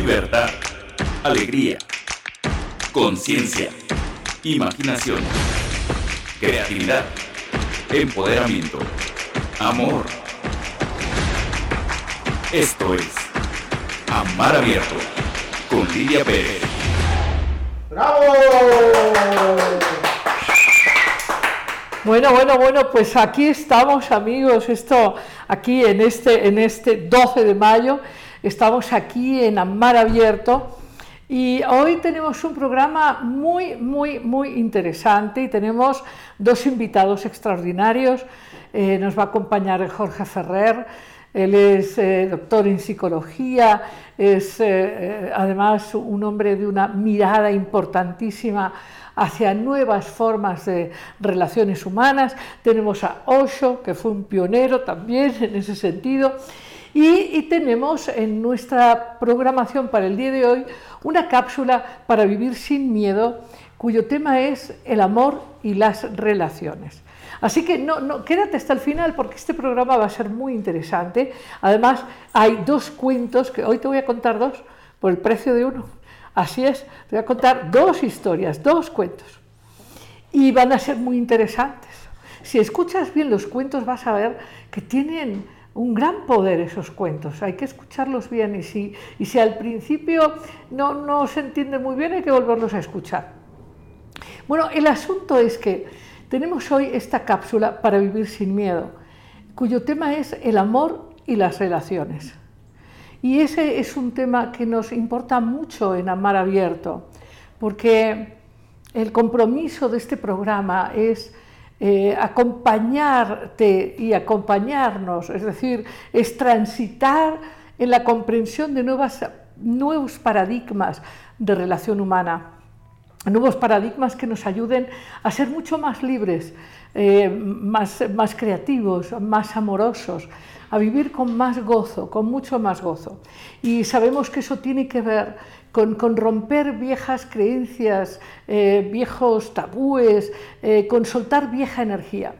libertad, alegría, conciencia, imaginación, creatividad, empoderamiento, amor. Esto es Amar Abierto con Lidia Pérez. ¡Bravo! Bueno, bueno, bueno, pues aquí estamos amigos, esto aquí en este, en este 12 de mayo, estamos aquí en Amar Abierto y hoy tenemos un programa muy, muy, muy interesante y tenemos dos invitados extraordinarios. Eh, nos va a acompañar Jorge Ferrer, él es eh, doctor en psicología, es eh, además un hombre de una mirada importantísima hacia nuevas formas de relaciones humanas. Tenemos a Osho, que fue un pionero también en ese sentido. Y, tenemos en nuestra programación para el día de hoy una cápsula para vivir sin miedo, cuyo tema es el amor y las relaciones. Así que no, no, quédate hasta el final porque este programa va a ser muy interesante. Además, hay dos cuentos, que hoy te voy a contar dos, por el precio de uno. Así es, te voy a contar dos historias, dos cuentos. Y van a ser muy interesantes. Si escuchas bien los cuentos vas a ver que tienen un gran poder esos cuentos, hay que escucharlos bien y si, y si al principio no, no se entiende muy bien hay que volverlos a escuchar. Bueno, el asunto es que tenemos hoy esta cápsula para vivir sin miedo, cuyo tema es el amor y las relaciones. Y ese es un tema que nos importa mucho en Amar Abierto, porque el compromiso de este programa es eh, acompañarte y acompañarnos, es decir, es transitar en la comprensión de nuevos paradigmas de relación humana nuevos paradigmas que nos ayuden a ser mucho más libres, eh, más, más creativos, más amorosos, a vivir con más gozo, con mucho más gozo. Y sabemos que eso tiene que ver con, romper viejas creencias, eh, viejos tabúes, eh, con soltar vieja energía.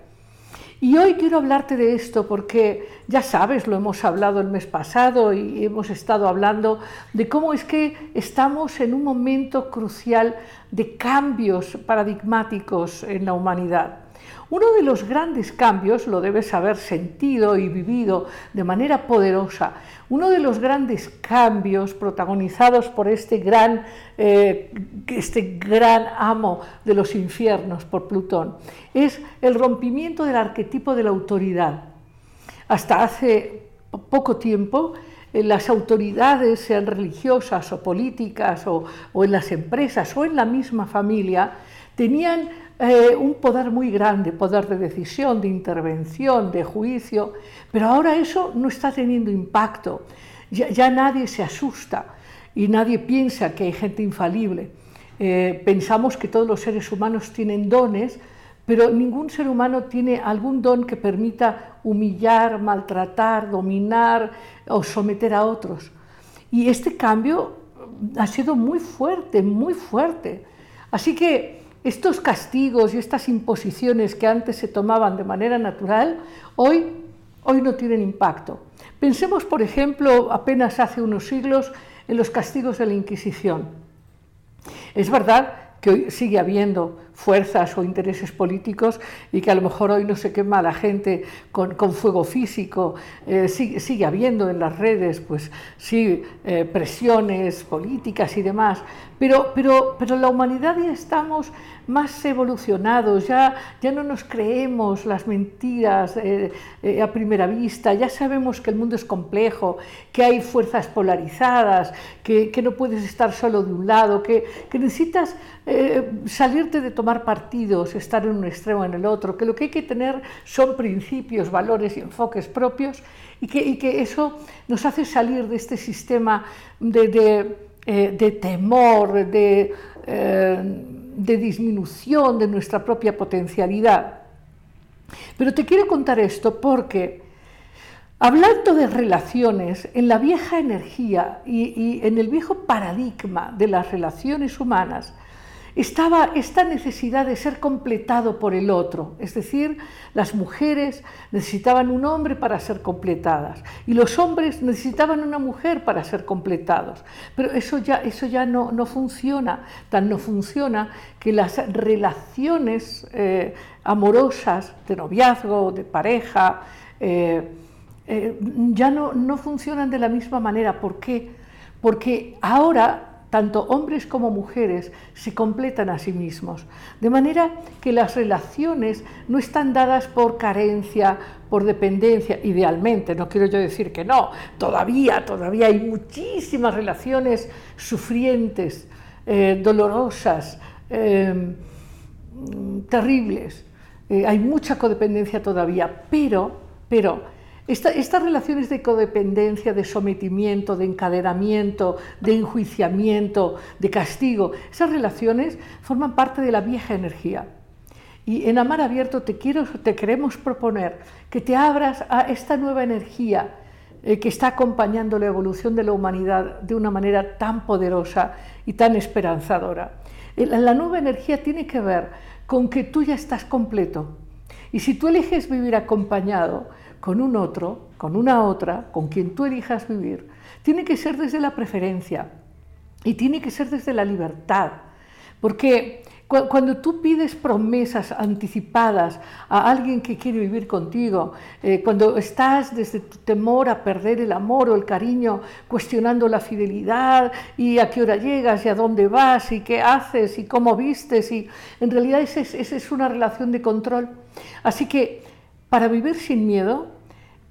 Y hoy quiero hablarte de esto porque ya sabes, lo hemos hablado el mes pasado y hemos estado hablando de cómo es que estamos en un momento crucial de cambios paradigmáticos en la humanidad. Uno de los grandes cambios, lo debes haber sentido y vivido de manera poderosa, uno de los grandes cambios protagonizados por este gran, eh, este gran amo de los infiernos, por Plutón, es el rompimiento del arquetipo de la autoridad. Hasta hace poco tiempo, las autoridades, sean religiosas o políticas o, en las empresas o en la misma familia, tenían eh, un poder muy grande, poder de decisión, de intervención, de juicio, pero ahora eso no está teniendo impacto. Ya, nadie se asusta y nadie piensa que hay gente infalible. Eh, pensamos que todos los seres humanos tienen dones, pero ningún ser humano tiene algún don que permita humillar, maltratar, dominar o someter a otros. Y este cambio ha sido muy fuerte, muy fuerte. Así que estos castigos y estas imposiciones que antes se tomaban de manera natural, hoy, hoy no tienen impacto. Pensemos, por ejemplo, apenas hace unos siglos en los castigos de la Inquisición. Es verdad que hoy sigue habiendo fuerzas o intereses políticos y que a lo mejor hoy no se quema la gente con, fuego físico, eh, sigue, habiendo en las redes, pues sí, eh, presiones políticas y demás, pero, pero, pero la humanidad ya estamos más evolucionados, ya, ya no nos creemos las mentiras eh, eh, a primera vista, ya sabemos que el mundo es complejo, que hay fuerzas polarizadas, que, no puedes estar solo de un lado, que, necesitas eh, salirte de tomar partidos, estar en un extremo o en el otro, que lo que hay que tener son principios, valores y enfoques propios y que, eso nos hace salir de este sistema de, de temor, de de disminución de nuestra propia potencialidad. Pero te quiero contar esto porque, hablando de relaciones, en la vieja energía y, en el viejo paradigma de las relaciones humanas, estaba esta necesidad de ser completado por el otro, es decir, las mujeres necesitaban un hombre para ser completadas y los hombres necesitaban una mujer para ser completados. Pero eso ya, eso ya no, no funciona, tan no funciona que las relaciones eh, amorosas de noviazgo, de pareja, eh, eh, ya no, no funcionan de la misma manera. ¿Por qué? Porque ahora tanto hombres como mujeres se completan a sí mismos, de manera que las relaciones no están dadas por carencia, por dependencia, idealmente, no quiero yo decir que no, todavía, todavía hay muchísimas relaciones sufrientes, eh, dolorosas, eh, terribles, eh, hay mucha codependencia todavía, pero, pero, estas relaciones de codependencia, de sometimiento, de encadenamiento, de enjuiciamiento, de castigo, esas relaciones forman parte de la vieja energía. Y en Amar Abierto te, quiero, te queremos proponer que te abras a esta nueva energía eh, que está acompañando la evolución de la humanidad de una manera tan poderosa y tan esperanzadora. Eh, la nueva energía tiene que ver con que tú ya estás completo. Y si tú eliges vivir acompañado, con un otro, con una otra, con quien tú elijas vivir, tiene que ser desde la preferencia y tiene que ser desde la libertad. Porque cuando tú pides promesas anticipadas a alguien que quiere vivir contigo, eh, cuando estás desde tu temor a perder el amor o el cariño, cuestionando la fidelidad y a qué hora llegas y a dónde vas y qué haces y cómo vistes, y en realidad esa es una relación de control. Así que para vivir sin miedo,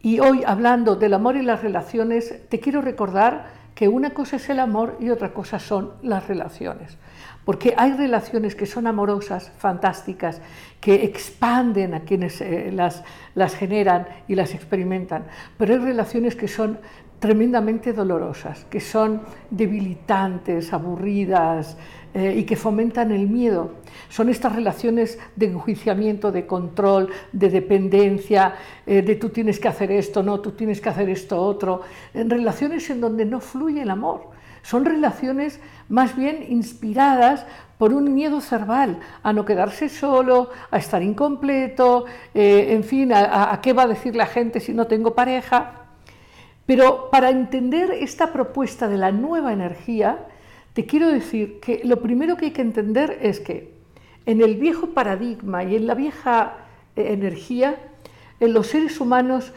y hoy hablando del amor y las relaciones, te quiero recordar que una cosa es el amor y otra cosa son las relaciones. Porque hay relaciones que son amorosas, fantásticas, que expanden a quienes eh, las, las generan y las experimentan, pero hay relaciones que son tremendamente dolorosas, que son debilitantes, aburridas, eh, y que fomentan el miedo. Son estas relaciones de enjuiciamiento, de control, de dependencia, eh, de tú tienes que hacer esto, no, tú tienes que hacer esto otro, en relaciones en donde no fluye el amor. Son relaciones más bien inspiradas por un miedo cerval, a no quedarse solo, a estar incompleto, eh, en fin, a, a qué va a decir la gente si no tengo pareja. Pero para entender esta propuesta de la nueva energía, te quiero decir que lo primero que hay que entender es que en el viejo paradigma y en la vieja eh, energía, en los seres humanos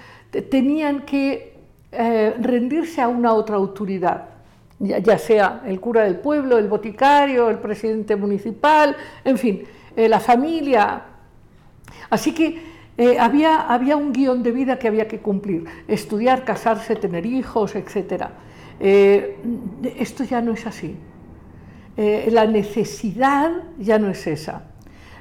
tenían que eh, rendirse a una otra autoridad, ya, sea el cura del pueblo, el boticario, el presidente municipal, en fin, eh, la familia. Así que había, había un guion de vida que había que cumplir, estudiar, casarse, tener hijos, etc. Eh, esto ya no es así. Eh, la necesidad ya no es esa.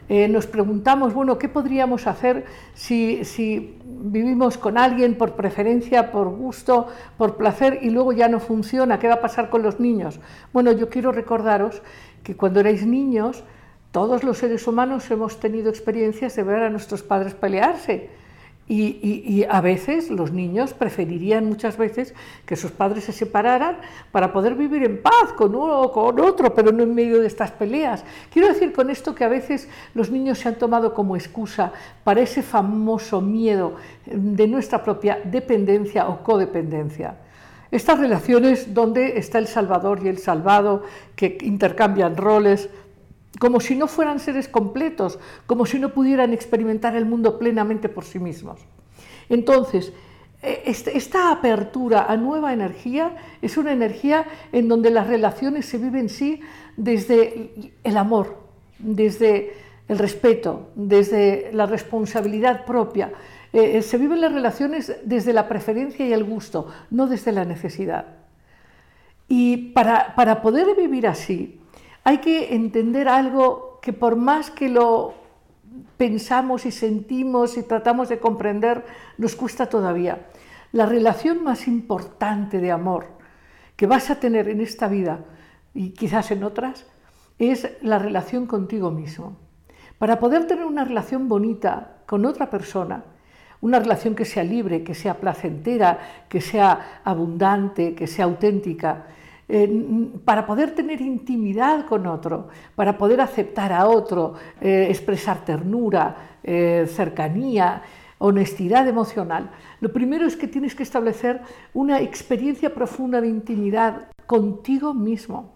Eh, nos preguntamos, bueno, ¿qué podríamos hacer si, si, vivimos con alguien por preferencia, por gusto, por placer y luego ya no funciona? ¿Qué va a pasar con los niños? Bueno, yo quiero recordaros que cuando erais niños, todos los seres humanos hemos tenido experiencias de ver a nuestros padres pelearse y, a veces los niños preferirían muchas veces que sus padres se separaran para poder vivir en paz con uno o con otro, pero no en medio de estas peleas. Quiero decir con esto que a veces los niños se han tomado como excusa para ese famoso miedo de nuestra propia dependencia o codependencia. Estas relaciones donde está el salvador y el salvado, que intercambian roles, como si no fueran seres completos, como si no pudieran experimentar el mundo plenamente por sí mismos. Entonces, e, este, esta apertura a nueva energía es una energía en donde las relaciones se viven sí desde el amor, desde el respeto, desde la responsabilidad propia. Eh, eh, se viven las relaciones desde la preferencia y el gusto, no desde la necesidad. Y para, para poder vivir así, hay que entender algo que por más que lo pensamos y sentimos y tratamos de comprender, nos cuesta todavía. La relación más importante de amor que vas a tener en esta vida y quizás en otras es la relación contigo mismo. Para poder tener una relación bonita con otra persona, una relación que sea libre, que sea placentera, que sea abundante, que sea auténtica, para poder tener intimidad con otro, para poder aceptar a otro, eh, expresar ternura, eh, cercanía, honestidad emocional, lo primero es que tienes que establecer una experiencia profunda de intimidad contigo mismo.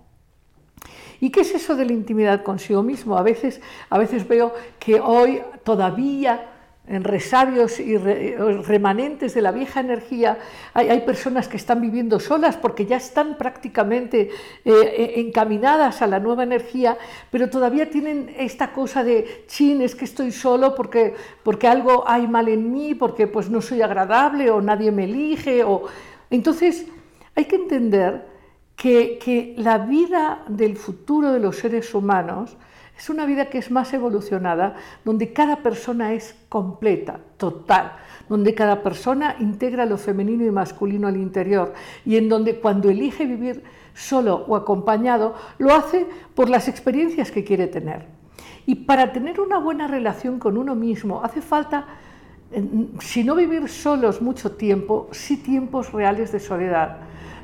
¿Y qué es eso de la intimidad consigo mismo? A veces, a veces veo que hoy todavía en resabios y remanentes de la vieja energía, hay, personas que están viviendo solas porque ya están prácticamente eh, eh, encaminadas a la nueva energía, pero todavía tienen esta cosa de, chin, es que estoy solo porque, porque algo hay mal en mí, porque pues no soy agradable o nadie me elige. O... Entonces, hay que entender que, que la vida del futuro de los seres humanos, es una vida que es más evolucionada, donde cada persona es completa, total, donde cada persona integra lo femenino y masculino al interior y en donde cuando elige vivir solo o acompañado, lo hace por las experiencias que quiere tener. Y para tener una buena relación con uno mismo hace falta, si no vivir solos mucho tiempo, sí tiempos reales de soledad,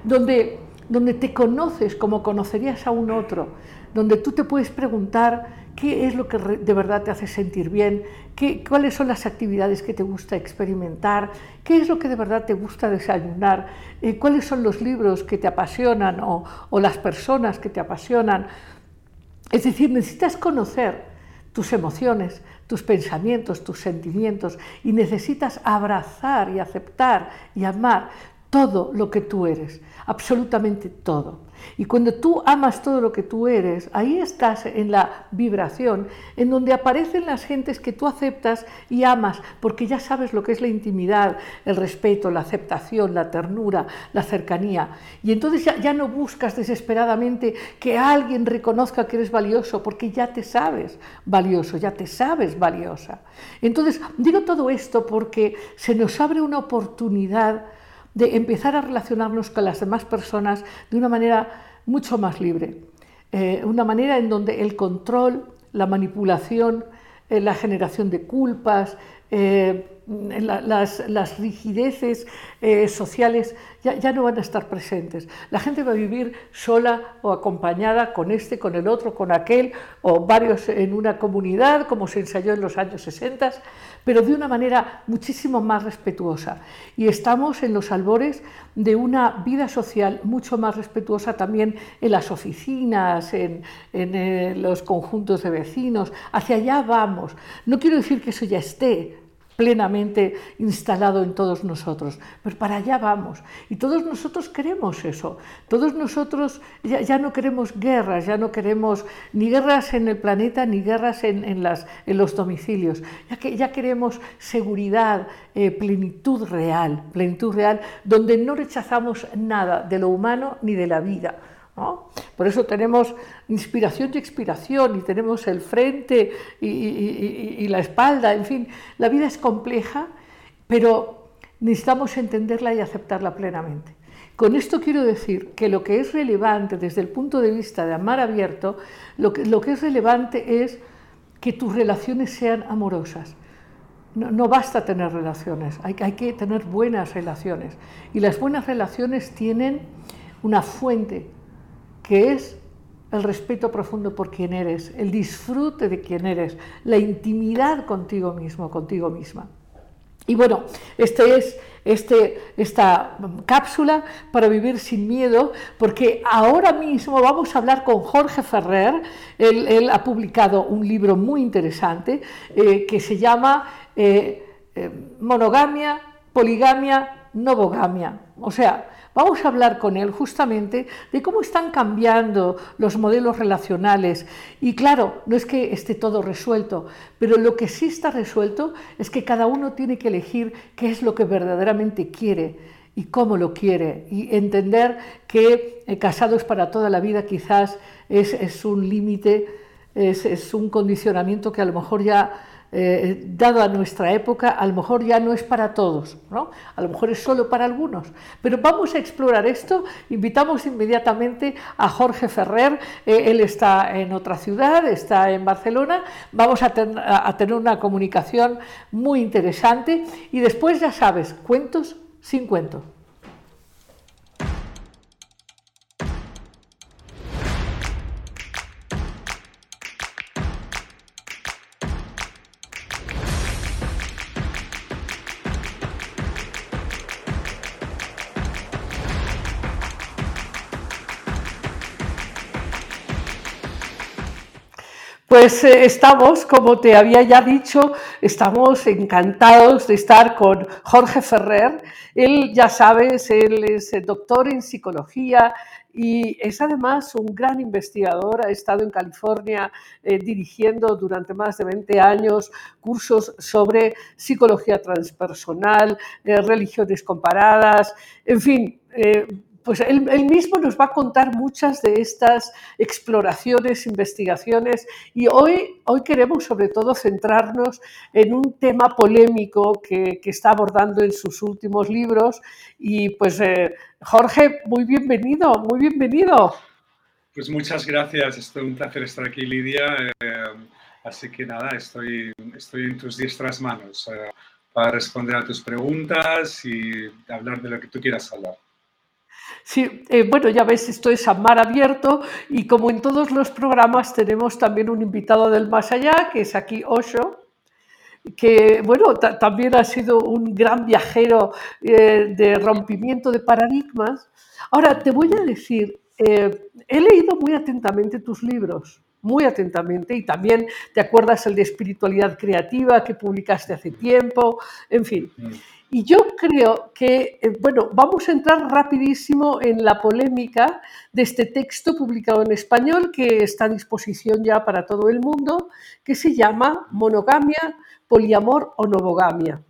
donde, donde te conoces como conocerías a un otro, donde tú te puedes preguntar qué es lo que de verdad te hace sentir bien, qué, cuáles son las actividades que te gusta experimentar, qué es lo que de verdad te gusta desayunar, eh, cuáles son los libros que te apasionan o, o las personas que te apasionan. Es decir, necesitas conocer tus emociones, tus pensamientos, tus sentimientos y necesitas abrazar y aceptar y amar todo lo que tú eres, absolutamente todo. Y cuando tú amas todo lo que tú eres, ahí estás en la vibración, en donde aparecen las gentes que tú aceptas y amas, porque ya sabes lo que es la intimidad, el respeto, la aceptación, la ternura, la cercanía. Y entonces ya, no buscas desesperadamente que alguien reconozca que eres valioso, porque ya te sabes valioso, ya te sabes valiosa. Entonces, digo todo esto porque se nos abre una oportunidad de empezar a relacionarnos con las demás personas de una manera mucho más libre, eh, una manera en donde el control, la manipulación, eh, la generación de culpas, eh, las, rigideces sociales ya, ya, no van a estar presentes. La gente va a vivir sola o acompañada con este, con el otro, con aquel, o varios en una comunidad, como se ensayó en los años 60, pero de una manera muchísimo más respetuosa. Y estamos en los albores de una vida social mucho más respetuosa también en las oficinas, en, eh, los conjuntos de vecinos. Hacia allá vamos. No quiero decir que eso ya esté, plenamente instalado en todos nosotros. Pero para allá vamos. Y todos nosotros queremos eso. Todos nosotros ya, no queremos guerras, ya no queremos ni guerras en el planeta ni guerras en, las, en los domicilios. Ya, que, ya queremos seguridad, eh, plenitud real, plenitud real, donde no rechazamos nada de lo humano ni de la vida por eso tenemos inspiración y expiración y tenemos el frente y, la espalda, en fin, la vida es compleja, pero necesitamos entenderla y aceptarla plenamente. Con esto quiero decir que lo que es relevante desde el punto de vista de amar abierto, lo que, es relevante es que tus relaciones sean amorosas. No, basta tener relaciones, hay que tener buenas relaciones. Y las buenas relaciones tienen una fuente que es el respeto profundo por quien eres, el disfrute de quien eres, la intimidad contigo mismo, contigo misma. Y bueno, este es este, esta cápsula para vivir sin miedo, porque ahora mismo vamos a hablar con Jorge Ferrer. Él, ha publicado un libro muy interesante eh, que se llama eh, eh, Monogamia, Poligamia, Novogamia. O sea, Vamos a hablar con él justamente de cómo están cambiando los modelos relacionales. Y claro, no es que esté todo resuelto, pero lo que sí está resuelto es que cada uno tiene que elegir qué es lo que verdaderamente quiere y cómo lo quiere. Y entender que eh, casados para toda la vida quizás es, un límite, es, es un condicionamiento que a lo mejor ya eh, dado a nuestra época, a lo mejor ya no es para todos, ¿no? a lo mejor es solo para algunos. Pero vamos a explorar esto, invitamos inmediatamente a Jorge Ferrer, eh, él está en otra ciudad, está en Barcelona, vamos a, tener una comunicación muy interesante y después ya sabes, cuentos sin cuento. Pues eh, estamos, como te había ya dicho, estamos encantados de estar con Jorge Ferrer. Él, ya sabes, él es doctor en psicología y es además un gran investigador. Ha estado en California eh, dirigiendo durante más de 20 años cursos sobre psicología transpersonal, eh, religiones comparadas, en fin pues él, mismo nos va a contar muchas de estas exploraciones, investigaciones y hoy, hoy queremos sobre todo centrarnos en un tema polémico que, está abordando en sus últimos libros y pues eh, Jorge, muy bienvenido, muy bienvenido. Pues muchas gracias, es un placer estar aquí Lidia, eh, así que nada, estoy, estoy en tus diestras manos eh, para responder a tus preguntas y hablar de lo que tú quieras hablar. Sí, eh, bueno, ya ves, esto es a mar abierto y como en todos los programas tenemos también un invitado del más allá, que es aquí Osho, que bueno, también ha sido un gran viajero eh, de rompimiento de paradigmas. Ahora, te voy a decir, eh, he leído muy atentamente tus libros, muy atentamente, y también te acuerdas el de espiritualidad creativa que publicaste hace tiempo, en fin. Mm. Y yo creo que, eh, bueno, vamos a entrar rapidísimo en la polémica de este texto publicado en español que está a disposición ya para todo el mundo, que se llama Monogamia, Poliamor o Novogamia,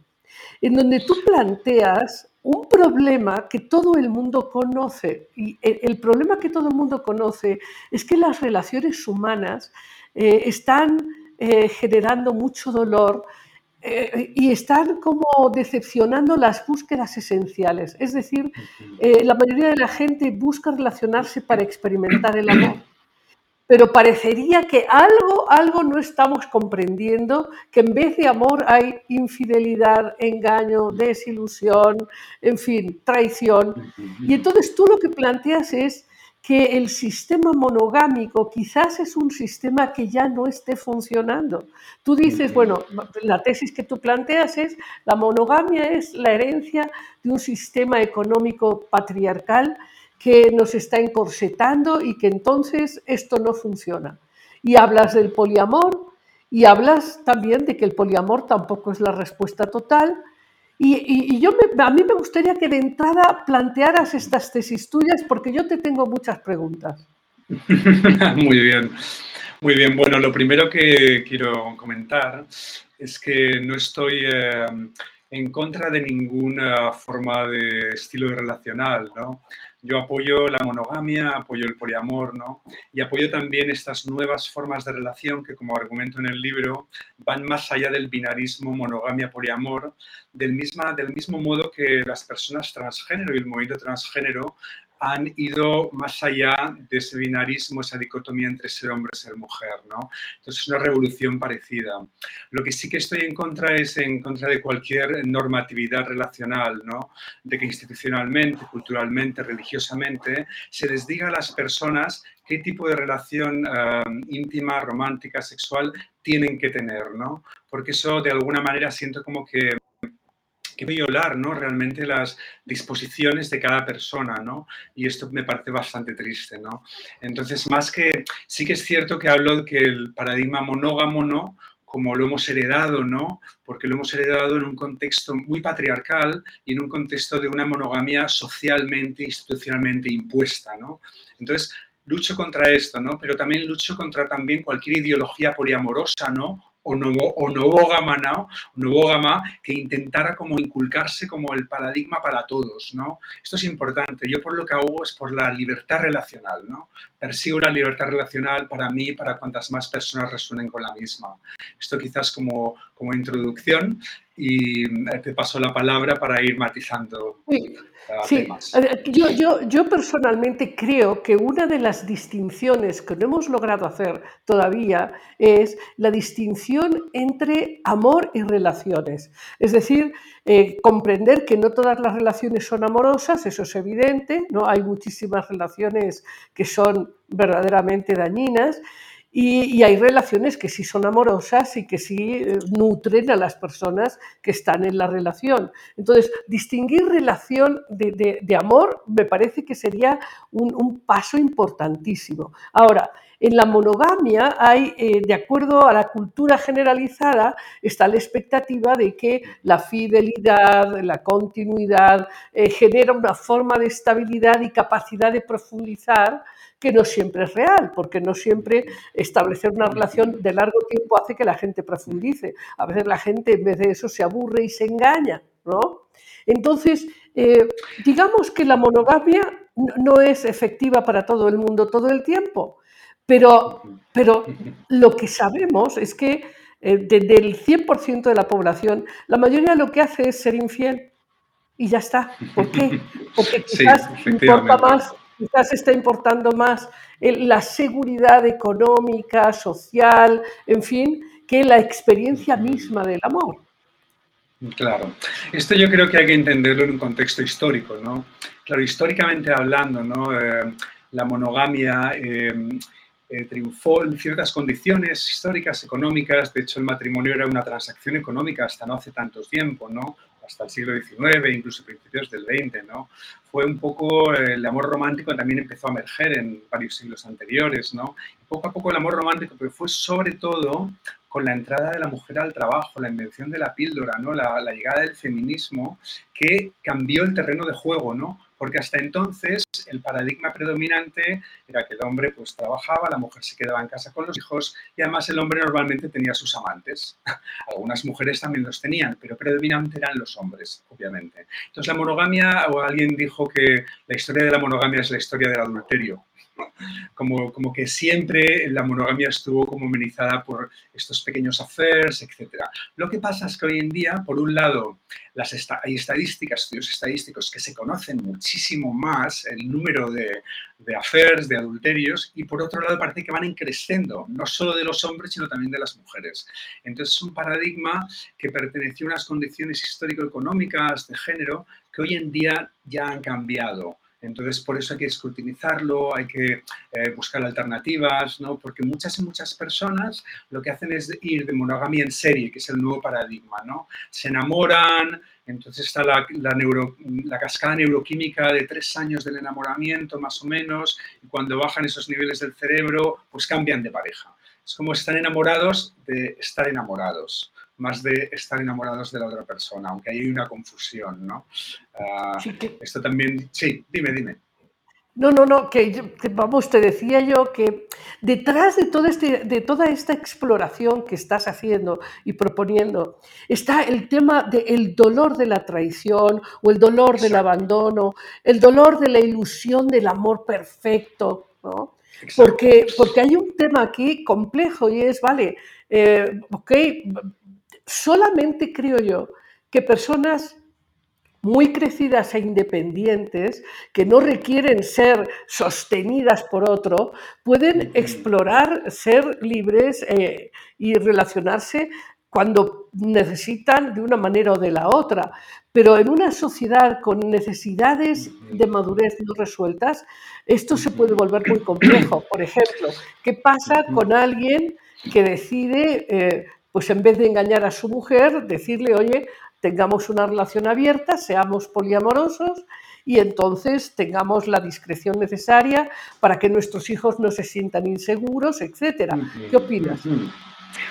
en donde tú planteas un problema que todo el mundo conoce. Y el problema que todo el mundo conoce es que las relaciones humanas eh, están eh, generando mucho dolor, eh, y están como decepcionando las búsquedas esenciales. Es decir, eh, la mayoría de la gente busca relacionarse para experimentar el amor. Pero parecería que algo, algo no estamos comprendiendo, que en vez de amor hay infidelidad, engaño, desilusión, en fin, traición. Y entonces tú lo que planteas es que el sistema monogámico quizás es un sistema que ya no esté funcionando. Tú dices, bueno, la tesis que tú planteas es, la monogamia es la herencia de un sistema económico patriarcal que nos está encorsetando y que entonces esto no funciona. Y hablas del poliamor y hablas también de que el poliamor tampoco es la respuesta total, y, yo a mí me gustaría que de entrada plantearas estas tesis tuyas porque yo te tengo muchas preguntas. Muy bien, muy bien. Bueno, lo primero que quiero comentar es que no estoy eh, en contra de ninguna forma de estilo relacional, ¿no? Yo apoyo la monogamia, apoyo el poliamor, ¿no? Y apoyo también estas nuevas formas de relación que, como argumento en el libro, van más allá del binarismo monogamia-poliamor, del, del mismo modo que las personas transgénero y el movimiento transgénero han ido más allá de ese binarismo, esa dicotomía entre ser hombre y ser mujer, ¿no? Entonces es una revolución parecida. Lo que sí que estoy en contra es en contra de cualquier normatividad relacional, ¿no? De que institucionalmente, culturalmente, religiosamente se les diga a las personas qué tipo de relación eh, íntima, romántica, sexual tienen que tener, ¿no? Porque eso de alguna manera siento como que violar ¿no? realmente las disposiciones de cada persona, ¿no? Y esto me parece bastante triste, ¿no? Entonces, más que, sí que es cierto que hablo de que el paradigma monógamo, ¿no? como lo hemos heredado, ¿no? Porque lo hemos heredado en un contexto muy patriarcal y en un contexto de una monogamia socialmente, institucionalmente impuesta, ¿no? Entonces, lucho contra esto, ¿no? Pero también lucho contra también cualquier ideología poliamorosa, ¿no? O, nuevo, o novógama, ¿no? que intentara como inculcarse como el paradigma para todos, ¿no? Esto es importante. Yo por lo que hago es por la libertad relacional, ¿no? Persigo la libertad relacional para mí y para cuantas más personas resuenen con la misma. Esto quizás como, como introducción y eh, te paso la palabra para ir matizando. Sí, yo, yo, yo, personalmente creo que una de las distinciones que no hemos logrado hacer todavía es la distinción entre amor y relaciones. Es decir, eh, comprender que no todas las relaciones son amorosas, eso es evidente, ¿no? hay muchísimas relaciones que son verdaderamente dañinas y, hay relaciones que sí son amorosas y que sí eh, nutren a las personas que están en la relación. Entonces, distinguir relación de, amor me parece que sería un, paso importantísimo. Ahora, En la monogamia hay, eh, de acuerdo a la cultura generalizada, está la expectativa de que la fidelidad, la continuidad, eh, genera una forma de estabilidad y capacidad de profundizar que no siempre es real, porque no siempre establecer una relación de largo tiempo hace que la gente profundice. A veces la gente en vez de eso se aburre y se engaña, ¿no? Entonces, eh, digamos que la monogamia no es efectiva para todo el mundo todo el tiempo, pero, pero lo que sabemos es que eh, del 100% de la población, la mayoría lo que hace es ser infiel y ya está. ¿Por qué? Porque quizás importa más, quizás está importando más la seguridad económica, social, en fin, que la experiencia misma del amor. Claro, esto yo creo que hay que entenderlo en un contexto histórico, ¿no? Claro, históricamente hablando, ¿no? Eh, la monogamia eh, eh, triunfó en ciertas condiciones históricas, económicas. De hecho, el matrimonio era una transacción económica hasta no hace tanto tiempo, ¿no? Hasta el siglo XIX, incluso principios del XX, ¿no? Fue un poco el amor romántico también empezó a emerger en varios siglos anteriores, ¿no? poco a poco el amor romántico, pero fue sobre todo con la entrada de la mujer al trabajo, la invención de la píldora, ¿no? la, llegada del feminismo, que cambió el terreno de juego, ¿no? Porque hasta entonces el paradigma predominante era que el hombre pues trabajaba, la mujer se quedaba en casa con los hijos y además el hombre normalmente tenía sus amantes. Algunas mujeres también los tenían, pero predominante eran los hombres, obviamente. Entonces la monogamia, o alguien dijo que la historia de la monogamia es la historia del adulterio. Como, como que siempre la monogamia estuvo como amenizada por estos pequeños affairs, etc. Lo que pasa es que hoy en día, por un lado, hay estadísticas, estudios estadísticos que se conocen muchísimo más el número de, de de adulterios, y por otro lado parece que van creciendo, no solo de los hombres, sino también de las mujeres. Entonces es un paradigma que perteneció a unas condiciones histórico-económicas de género que hoy en día ya han cambiado. Entonces, por eso hay que escrutinizarlo, hay que eh, buscar alternativas, ¿no? Porque muchas y muchas personas lo que hacen es ir de monogamia en serie, que es el nuevo paradigma, ¿no? Se enamoran, entonces está la, la, cascada neuroquímica de tres años del enamoramiento, más o menos, y cuando bajan esos niveles del cerebro, pues cambian de pareja. Es como están enamorados de estar enamorados más de estar enamorados de la otra persona, aunque hay una confusión, ¿no? Ah, esto también, sí, dime, dime. No, no, no, que, vamos, te decía yo que detrás de, todo este, de toda esta exploración que estás haciendo y proponiendo está el tema del dolor de la traición o el dolor del abandono, el dolor de la ilusión del amor perfecto, ¿no? Porque, porque hay un tema aquí complejo y es, vale, eh, ok, solamente creo yo que personas muy crecidas e independientes, que no requieren ser sostenidas por otro, pueden explorar, ser libres eh, y relacionarse cuando necesitan de una manera o de la otra. Pero en una sociedad con necesidades de madurez no resueltas, esto se puede volver muy complejo. Por ejemplo, ¿qué pasa con alguien que decide eh, pues en vez de engañar a su mujer, decirle, oye, tengamos una relación abierta, seamos poliamorosos y entonces tengamos la discreción necesaria para que nuestros hijos no se sientan inseguros, etcétera. ¿Qué opinas?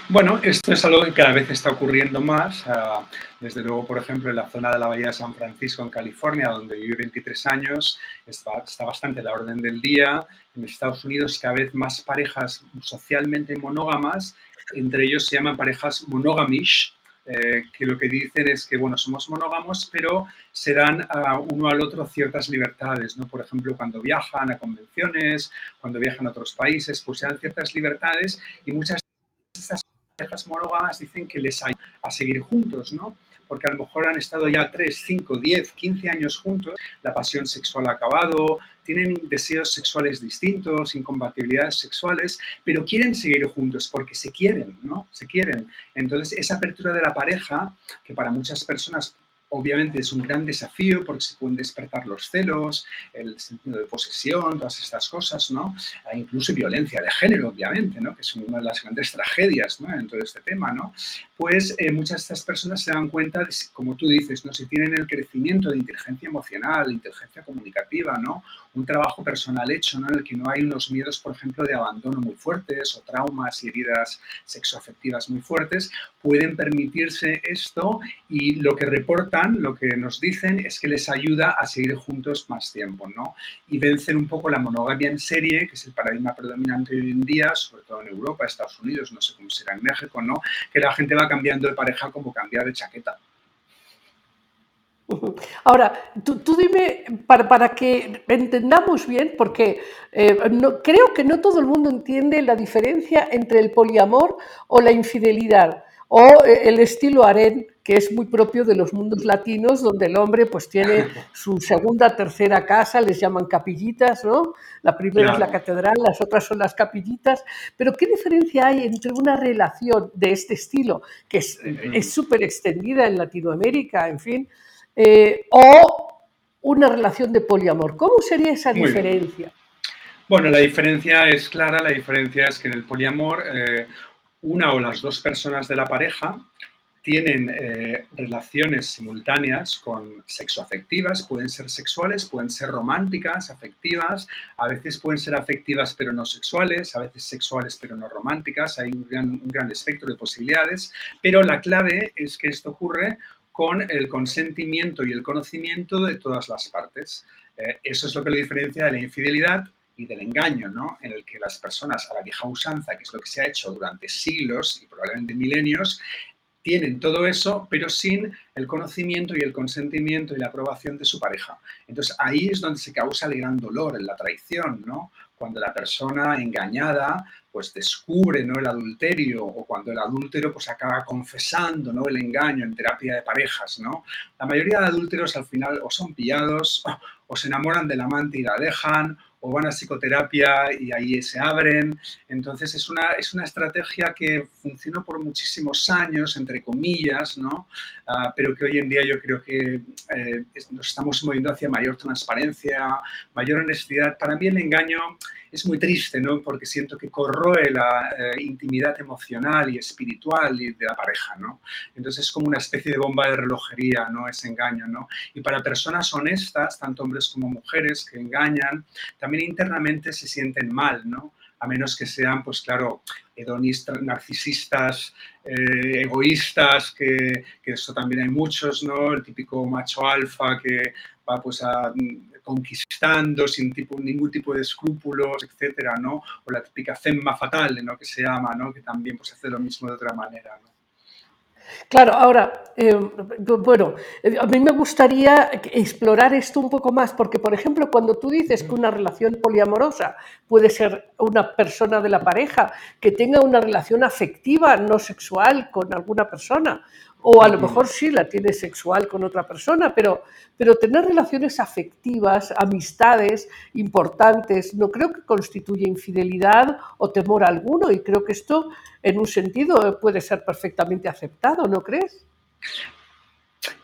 Bueno, esto es algo que cada vez está ocurriendo más. Ah, desde luego, por ejemplo, en la zona de la Bahía de San Francisco, en California, donde viví 23 años, está, está bastante la orden del día. En Estados Unidos, cada vez más parejas socialmente monógamas entre ellos se llaman parejas monogamish, eh, que lo que dicen es que, bueno, somos monógamos, pero se dan a uno al otro ciertas libertades, ¿no? Por ejemplo, cuando viajan a convenciones, cuando viajan a otros países, pues se dan ciertas libertades y muchas de estas parejas monógamas dicen que les hay a seguir juntos, ¿no? porque a lo mejor han estado ya 3, 5, 10, 15 años juntos, la pasión sexual ha acabado, tienen deseos sexuales distintos, incompatibilidades sexuales, pero quieren seguir juntos porque se quieren, ¿no? Se quieren. Entonces, esa apertura de la pareja, que para muchas personas obviamente es un gran desafío porque se pueden despertar los celos, el sentido de posesión, todas estas cosas, ¿no? E incluso violencia de género, obviamente, ¿no? Que es una de las grandes tragedias, ¿no? En todo este tema, ¿no? Pues eh, muchas de estas personas se dan cuenta, como tú dices, ¿no? Si tienen el crecimiento de inteligencia emocional, inteligencia comunicativa, ¿no? Un trabajo personal hecho, ¿no? en el que no hay unos miedos, por ejemplo, de abandono muy fuertes o traumas y heridas sexoafectivas muy fuertes, pueden permitirse esto y lo que reportan, lo que nos dicen es que les ayuda a seguir juntos más tiempo ¿no? y vencen un poco la monogamia en serie, que es el paradigma predominante hoy en día, sobre todo en Europa, Estados Unidos, no sé cómo será en México, ¿no? que la gente va cambiando de pareja como cambiar de chaqueta. Ahora, tú, dime, para, que entendamos bien, porque eh, no, creo que no todo el mundo entiende la diferencia entre el poliamor o la infidelidad, o eh, el estilo harén, que es muy propio de los mundos latinos, donde el hombre pues tiene su segunda, tercera casa, les llaman capillitas, ¿no? La primera es la catedral, las otras son las capillitas, pero ¿qué diferencia hay entre una relación de este estilo, que es súper extendida en Latinoamérica, en fin, eh, o una relación de poliamor. ¿Cómo sería esa diferencia? Bueno, la diferencia es clara, la diferencia es que en el poliamor eh, una o las dos personas de la pareja tienen eh, relaciones simultáneas con sexoafectivas, pueden ser sexuales, pueden ser románticas, afectivas, a veces pueden ser afectivas pero no sexuales, a veces sexuales pero no románticas, hay un gran, un gran espectro de posibilidades, pero la clave es que esto ocurre con el consentimiento y el conocimiento de todas las partes. Eh, eso es lo que lo diferencia de la infidelidad y del engaño, ¿no? en el que las personas a la vieja usanza, que es lo que se ha hecho durante siglos y probablemente milenios, tienen todo eso, pero sin el conocimiento y el consentimiento y la aprobación de su pareja. Entonces ahí es donde se causa el gran dolor en la traición, ¿no? Cuando la persona engañada pues descubre ¿no? el adulterio o cuando el adúltero pues acaba confesando ¿no? el engaño en terapia de parejas. ¿no? La mayoría de adúlteros al final o son pillados o se enamoran del amante y la dejan o van a psicoterapia y ahí se abren. Entonces es una, es una estrategia que funcionó por muchísimos años, entre comillas, ¿no? Ah, pero que hoy en día yo creo que eh, nos estamos moviendo hacia mayor transparencia, mayor honestidad. Para mí el engaño es muy triste, ¿no? Porque siento que corroe la eh, intimidad emocional y espiritual de la pareja, ¿no? Entonces es como una especie de bomba de relojería, ¿no? Ese engaño, ¿no? Y para personas honestas, tanto hombres como mujeres que engañan, también internamente se sienten mal, ¿no? a menos que sean, pues claro, hedonistas, narcisistas, eh, egoístas, que, que, eso también hay muchos, ¿no? El típico macho alfa que va pues a, mm, conquistando sin tipo, ningún tipo de escrúpulos, etcétera, ¿no? O la típica femma fatal, ¿no? Que se llama, ¿no? Que también pues hace lo mismo de otra manera. Claro, ahora, eh, bueno, a mí me gustaría explorar esto un poco más, porque, por ejemplo, cuando tú dices que una relación poliamorosa puede ser una persona de la pareja que tenga una relación afectiva, no sexual, con alguna persona, o a lo mejor sí la tiene sexual con otra persona, pero, pero tener relaciones afectivas, amistades importantes, no creo que constituya infidelidad o temor alguno. Y creo que esto, en un sentido, puede ser perfectamente aceptado, ¿no crees?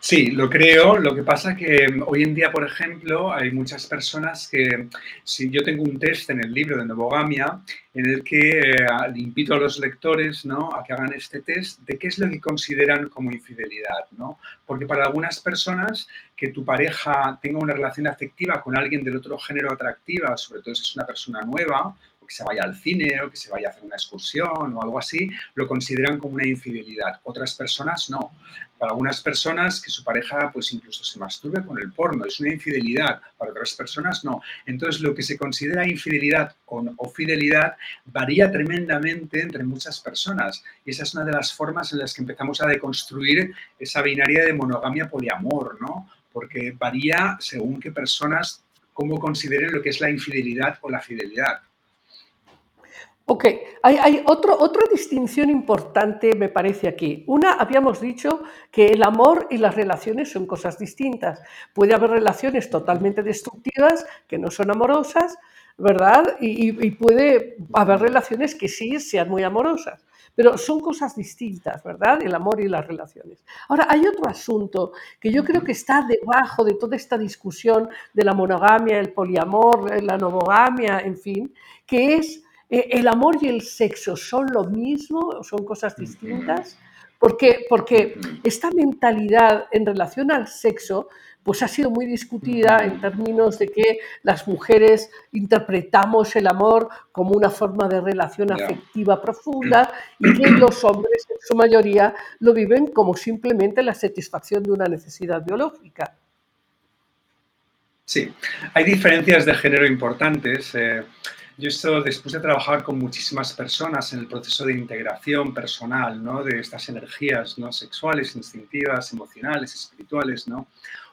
Sí, lo creo. Lo que pasa que mm, hoy en día, por ejemplo, hay muchas personas que, si yo tengo un test en el libro de Novogamia, en el que eh, invito a los lectores ¿no? a que hagan este test de qué es lo que consideran como infidelidad. ¿no? Porque para algunas personas, que tu pareja tenga una relación afectiva con alguien del otro género atractiva, sobre todo si es una persona nueva, que se vaya al cine o que se vaya a hacer una excursión o algo así, lo consideran como una infidelidad. Otras personas no. Para algunas personas que su pareja pues incluso se masturbe con el porno, es una infidelidad. Para otras personas no. Entonces lo que se considera infidelidad o fidelidad varía tremendamente entre muchas personas. Y esa es una de las formas en las que empezamos a deconstruir esa binaria de monogamia poliamor, ¿no? Porque varía según qué personas cómo consideren lo que es la infidelidad o la fidelidad. Ok, hay, otro, otra distinción importante, me parece aquí. Una, habíamos dicho que el amor y las relaciones son cosas distintas. Puede haber relaciones totalmente destructivas que no son amorosas, ¿verdad? Y, puede haber relaciones que sí sean muy amorosas, pero son cosas distintas, ¿verdad? El amor y las relaciones. Ahora, hay otro asunto que yo creo que está debajo de toda esta discusión de la monogamia, el poliamor, la novogamia, en fin, que es ¿El amor y el sexo son lo mismo? ¿Son cosas distintas? Porque, porque esta mentalidad en relación al sexo pues ha sido muy discutida en términos de que las mujeres interpretamos el amor como una forma de relación afectiva profunda y que los hombres en su mayoría lo viven como simplemente la satisfacción de una necesidad biológica. Sí, hay diferencias de género importantes. Eh, yo esto, después de trabajar con muchísimas personas en el proceso de integración personal, ¿no? De estas energías, ¿no? Sexuales, instintivas, emocionales, espirituales, ¿no?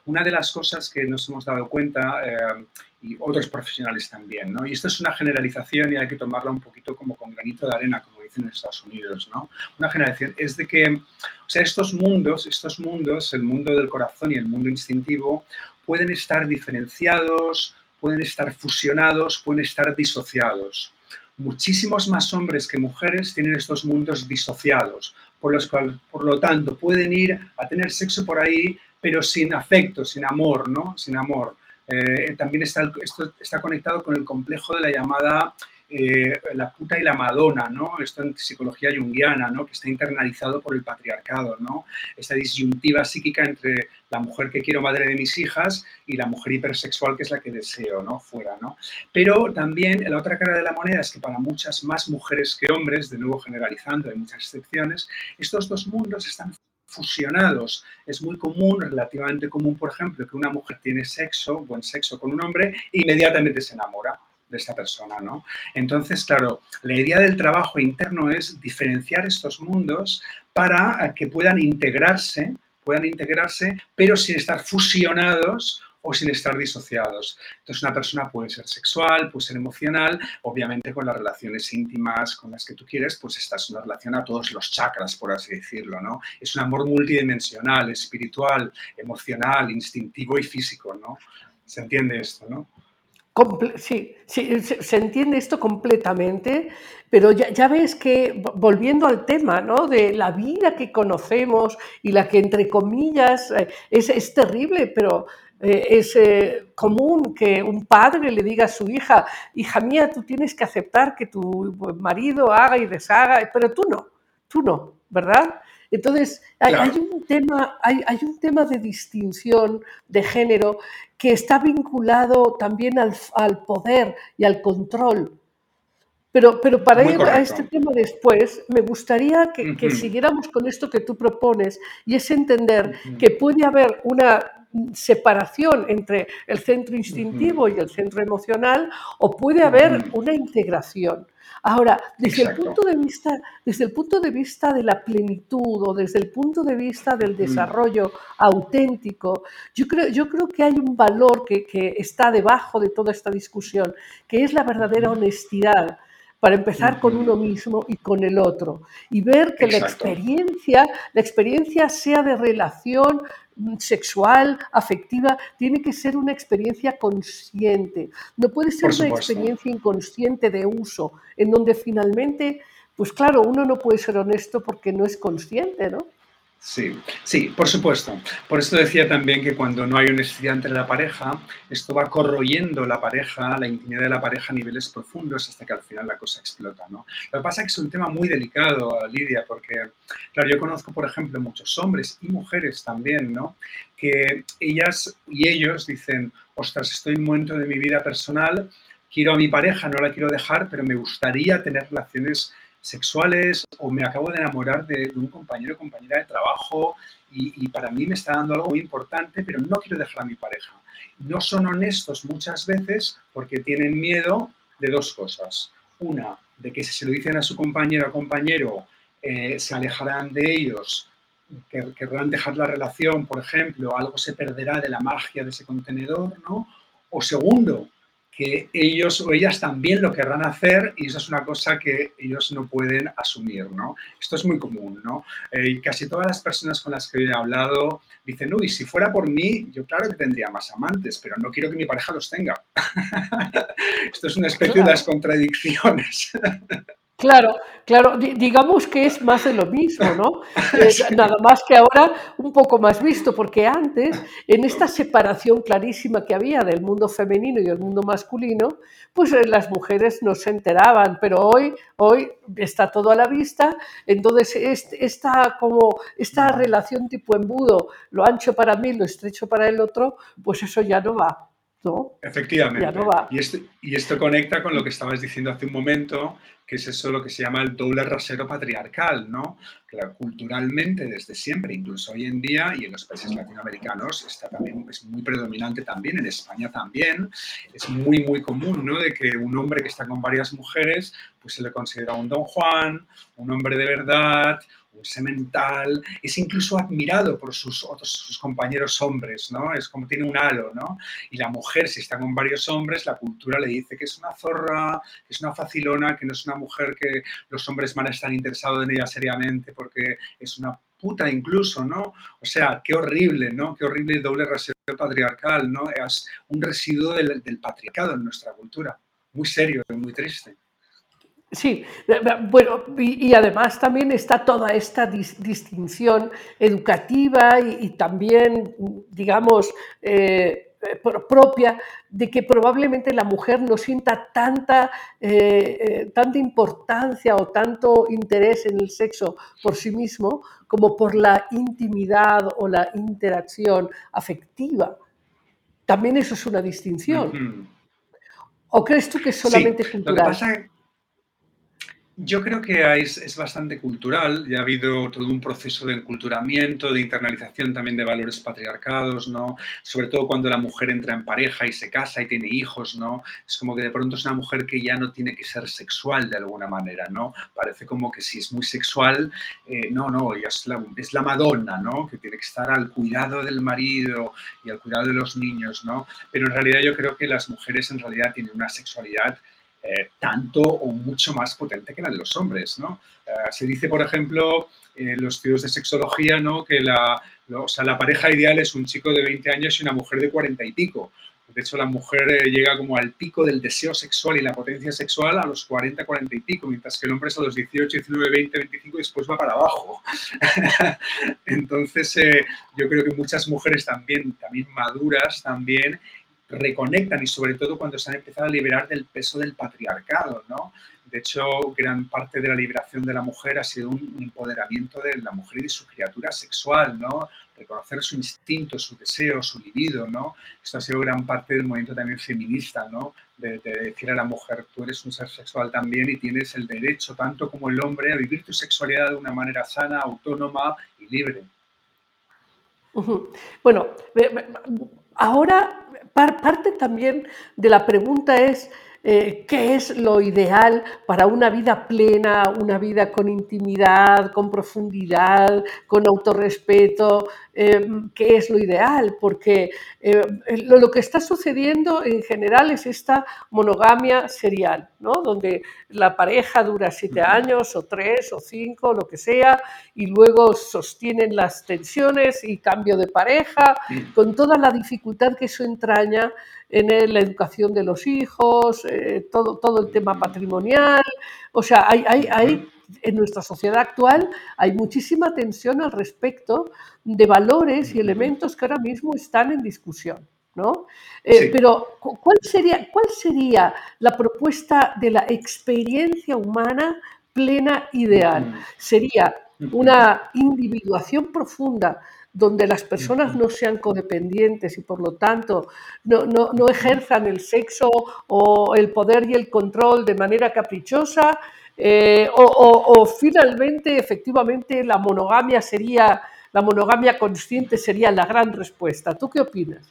Una de las cosas que nos hemos dado cuenta, eh, y otros profesionales también, ¿no? Y esto es una generalización y hay que tomarla un poquito como con granito de arena, como dicen en Estados Unidos, ¿no? Una generalización es de que, o sea, estos mundos, estos mundos, el mundo del corazón y el mundo instintivo, pueden estar diferenciados, pueden estar fusionados, pueden estar disociados. Muchísimos más hombres que mujeres tienen estos mundos disociados, por, los cual, por lo tanto pueden ir a tener sexo por ahí, pero sin afecto, sin amor, ¿no? Sin amor. Eh, también está, esto está conectado con el complejo de la llamada eh, la puta y la Madonna, ¿no? Esto en psicología junguiana, ¿no? Que está internalizado por el patriarcado, ¿no? Esta disyuntiva psíquica entre la mujer que quiero madre de mis hijas y la mujer hipersexual que es la que deseo, ¿no? Fuera, ¿no? Pero también la otra cara de la moneda es que para muchas más mujeres que hombres, de nuevo generalizando, hay muchas excepciones, estos dos mundos están fusionados. Es muy común, relativamente común, por ejemplo, que una mujer tiene sexo, buen sexo con un hombre e inmediatamente se enamora de esta persona, ¿no? Entonces, claro, la idea del trabajo interno es diferenciar estos mundos para que puedan integrarse, puedan integrarse, pero sin estar fusionados o sin estar disociados. Entonces, una persona puede ser sexual, puede ser emocional, obviamente con las relaciones íntimas con las que tú quieres, pues estás en una relación a todos los chakras, por así decirlo, ¿no? Es un amor multidimensional, espiritual, emocional, instintivo y físico, ¿no? ¿Se entiende esto, no? Sí, se entiende esto completamente, pero ya, ves que, volviendo al tema ¿no? de la vida que conocemos y la que, entre comillas, eh, es, es terrible, pero eh, es eh, común que un padre le diga a su hija, hija mía, tú tienes que aceptar que tu marido haga y deshaga, pero tú no, tú no, ¿verdad? Entonces, hay, un tema, hay, un tema de distinción de género que está vinculado también al, poder y al control. Pero, pero para ir a este tema después, me gustaría que, siguiéramos con esto que tú propones, y es entender que puede haber una separación entre el centro instintivo y el centro emocional, o puede haber una integración. Ahora, desde el, punto de vista, desde el punto de vista de la plenitud o desde el punto de vista del mm. desarrollo auténtico, yo creo, yo creo que hay un valor que, que está debajo de toda esta discusión, que es la verdadera honestidad para empezar con uno mismo y con el otro y ver que la experiencia, la experiencia sea de relación mm, sexual, afectiva, tiene que ser una experiencia consciente. No puede ser una experiencia inconsciente de uso, en donde finalmente, pues claro, uno no puede ser honesto porque no es consciente, ¿no? Sí, sí, por supuesto. Por esto decía también que cuando no hay honestidad entre la pareja, esto va corroyendo la pareja, la intimidad de la pareja a niveles profundos hasta que al final la cosa explota, ¿no? Lo que pasa es que es un tema muy delicado, Lidia, porque, claro, yo conozco, por ejemplo, muchos hombres y mujeres también, ¿no? Que ellas y ellos dicen, ostras, estoy en un momento de mi vida personal, quiero a mi pareja, no la quiero dejar, pero me gustaría tener relaciones sexuales o me acabo de enamorar de, un compañero o compañera de trabajo y, para mí me está dando algo muy importante, pero no quiero dejar a mi pareja. No son honestos muchas veces porque tienen miedo de dos cosas. Una, de que si se lo dicen a su compañero o compañero, eh, se alejarán de ellos, que querrán dejar la relación, por ejemplo, algo se perderá de la magia de ese contenedor, ¿no? O segundo, que ellos o ellas también lo querrán hacer y eso es una cosa que ellos no pueden asumir, ¿no? Esto es muy común, ¿no? Eh, y casi todas las personas con las que he hablado dicen, uy, si fuera por mí, yo claro que tendría más amantes, pero no quiero que mi pareja los tenga. Esto es una especie de las contradicciones. Claro, claro, digamos que es más de lo mismo, ¿no? Eh, nada más que ahora un poco más visto, porque antes, en esta separación clarísima que había del mundo femenino y del mundo masculino, pues eh, las mujeres no se enteraban, pero hoy, hoy está todo a la vista, entonces esta, como, esta relación tipo embudo, lo ancho para mí, lo estrecho para el otro, pues eso ya no va. Efectivamente. Y, esto, y esto conecta con lo que estabas diciendo hace un momento, que es eso lo que se llama el doble rasero patriarcal, ¿no? Culturalmente desde siempre, incluso hoy en día y en los países latinoamericanos, está también, es muy predominante también, en España también, es muy, muy común, ¿no? De que un hombre que está con varias mujeres, pues se le considera un don Juan, un hombre de verdad, semental, es incluso admirado por sus otros sus compañeros hombres, ¿no? Es como tiene un halo, ¿no? Y la mujer, si está con varios hombres, la cultura le dice que es una zorra, que es una facilona, que no es una mujer que los hombres van a estar interesados en ella seriamente porque es una puta incluso, ¿no? O sea, qué horrible, ¿no? Qué horrible doble rasero patriarcal, ¿no? Es un residuo del patriarcado en nuestra cultura. Muy serio y muy triste. Sí, bueno, y, además también está toda esta distinción educativa y, también, digamos, eh, eh, propia de que probablemente la mujer no sienta tanta, eh, tanta importancia o tanto interés en el sexo por sí mismo como por la intimidad o la interacción afectiva. También eso es una distinción. ¿O crees tú que es solamente cultural? Yo creo que es, es, bastante cultural, ya ha habido todo un proceso de enculturamiento, de internalización también de valores patriarcados, ¿no? Sobre todo cuando la mujer entra en pareja y se casa y tiene hijos, ¿no? Es como que de pronto es una mujer que ya no tiene que ser sexual de alguna manera, ¿no? Parece como que si es muy sexual, eh, no, no, es la, es la Madonna, ¿no? Que tiene que estar al cuidado del marido y al cuidado de los niños, ¿no? Pero en realidad yo creo que las mujeres en realidad tienen una sexualidad eh, tanto o mucho más potente que la de los hombres. ¿no? Eh, se dice, por ejemplo, en los estudios de sexología, ¿no? que la, o sea, la pareja ideal es un chico de 20 años y una mujer de 40 y pico. De hecho, la mujer eh, llega como al pico del deseo sexual y la potencia sexual a los 40, 40 y pico, mientras que el hombre es a los 18, 19, 20, 25 y después va para abajo. Entonces, yo creo que muchas mujeres también, también maduras, también reconectan y sobre todo cuando se han empezado a liberar del peso del patriarcado, ¿no? De hecho, gran parte de la liberación de la mujer ha sido un empoderamiento de la mujer y de su criatura sexual, ¿no? Reconocer su instinto, su deseo, su libido, ¿no? Esto ha sido gran parte del movimiento también feminista, ¿no? De, decir a la mujer, tú eres un ser sexual también y tienes el derecho, tanto como el hombre, a vivir tu sexualidad de una manera sana, autónoma y libre. Bueno, ahora parte también de la pregunta es eh, qué es lo ideal para una vida plena, una vida con intimidad, con profundidad, con autorrespeto, eh, qué es lo ideal, porque eh, lo, que está sucediendo en general es esta monogamia serial, ¿no? donde la pareja dura siete años o tres o cinco, lo que sea, y luego sostienen las tensiones y cambio de pareja, con toda la dificultad que eso entraña en la educación de los hijos, eh, todo, todo el tema patrimonial. O sea, hay, hay, hay, en nuestra sociedad actual hay muchísima tensión al respecto de valores y elementos que ahora mismo están en discusión. ¿no? Eh, pero, ¿cuál sería, ¿cuál sería la propuesta de la experiencia humana plena ideal? Sería una individuación profunda donde las personas no sean codependientes y por lo tanto no, no, ejerzan el sexo o el poder y el control de manera caprichosa, eh, o, finalmente, efectivamente, la monogamia sería, la monogamia consciente sería la gran respuesta. ¿Tú qué opinas?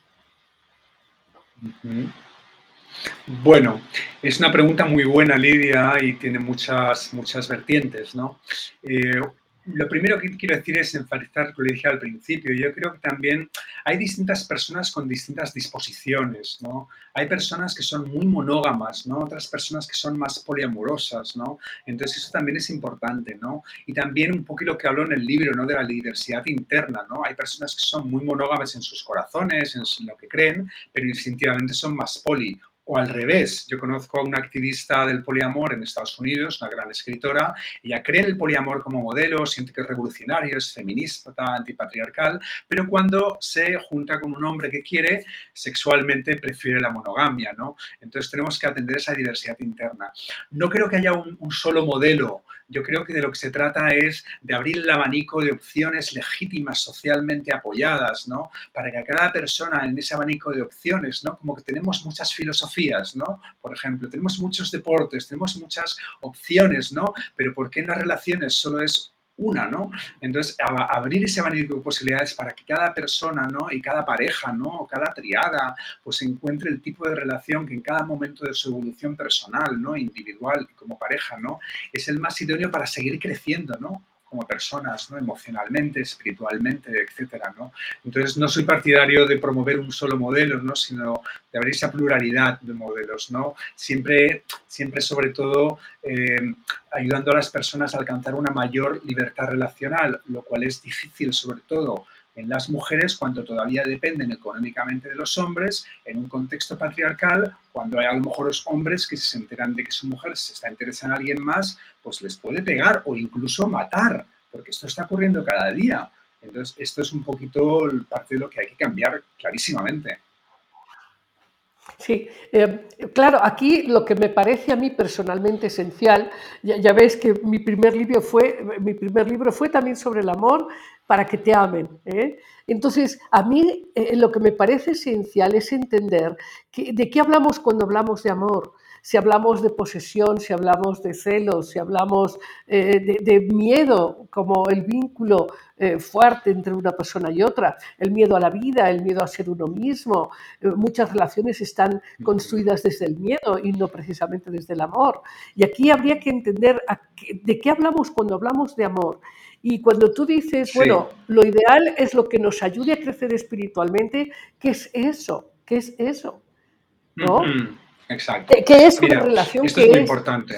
Bueno, es una pregunta muy buena, Lidia, y tiene muchas, muchas vertientes, ¿no? Eh, lo primero que quiero decir es enfatizar lo que dije al principio. Yo creo que también hay distintas personas con distintas disposiciones, ¿no? Hay personas que son muy monógamas, ¿no? Otras personas que son más poliamorosas, ¿no? Entonces eso también es importante, ¿no? Y también un poco lo que hablo en el libro, ¿no? De la diversidad interna, ¿no? Hay personas que son muy monógamas en sus corazones, en lo que creen, pero instintivamente son más poli o al revés, yo conozco a una activista del poliamor en Estados Unidos, una gran escritora, ella cree en el poliamor como modelo, siente que es revolucionario, es feminista, antipatriarcal, pero cuando se junta con un hombre que quiere, sexualmente prefiere la monogamia, ¿no? Entonces tenemos que atender esa diversidad interna. No creo que haya un, un solo modelo yo creo que de lo que se trata es de abrir el abanico de opciones legítimas, socialmente apoyadas, ¿no? Para que cada persona en ese abanico de opciones, ¿no? Como que tenemos muchas filosofías, ¿no? Por ejemplo, tenemos muchos deportes, tenemos muchas opciones, ¿no? Pero ¿por qué en las relaciones solo es una, ¿no? Entonces, abrir ese abanico de posibilidades para que cada persona, ¿no? Y cada pareja, ¿no? O cada triada, pues encuentre el tipo de relación que en cada momento de su evolución personal, ¿no? Individual como pareja, ¿no? Es el más idóneo para seguir creciendo, ¿no? Como personas, ¿no? emocionalmente, espiritualmente, etcétera, ¿no? Entonces, no soy partidario de promover un solo modelo, ¿no? sino de abrir esa pluralidad de modelos, ¿no? Siempre, siempre sobre todo, eh, ayudando a las personas a alcanzar una mayor libertad relacional, lo cual es difícil, sobre todo, en las mujeres cuando todavía dependen económicamente de los hombres, en un contexto patriarcal, cuando hay a lo mejor los hombres que se enteran de que su mujer se está interesando en alguien más, pues les puede pegar o incluso matar, porque esto está ocurriendo cada día. Entonces, esto es un poquito parte de lo que hay que cambiar clarísimamente. Sí, eh, claro, aquí lo que me parece a mí personalmente esencial, ya, ya, veis que mi primer libro fue, mi primer libro fue también sobre el amor para que te amen. ¿eh? Entonces, a mí eh, lo que me parece esencial es entender que, de qué hablamos cuando hablamos de amor si hablamos de posesión, si hablamos de celos, si hablamos eh, de, miedo como el vínculo eh, fuerte entre una persona y otra, el miedo a la vida, el miedo a ser uno mismo. Eh, muchas relaciones están construidas desde el miedo y no precisamente desde el amor. Y aquí habría que entender de qué hablamos cuando hablamos de amor. Y cuando tú dices, bueno, lo ideal es lo que nos ayude a crecer espiritualmente, ¿qué es eso? ¿Qué es eso? ¿No? Exacto. ¿Qué, es una relación? Esto es muy importante.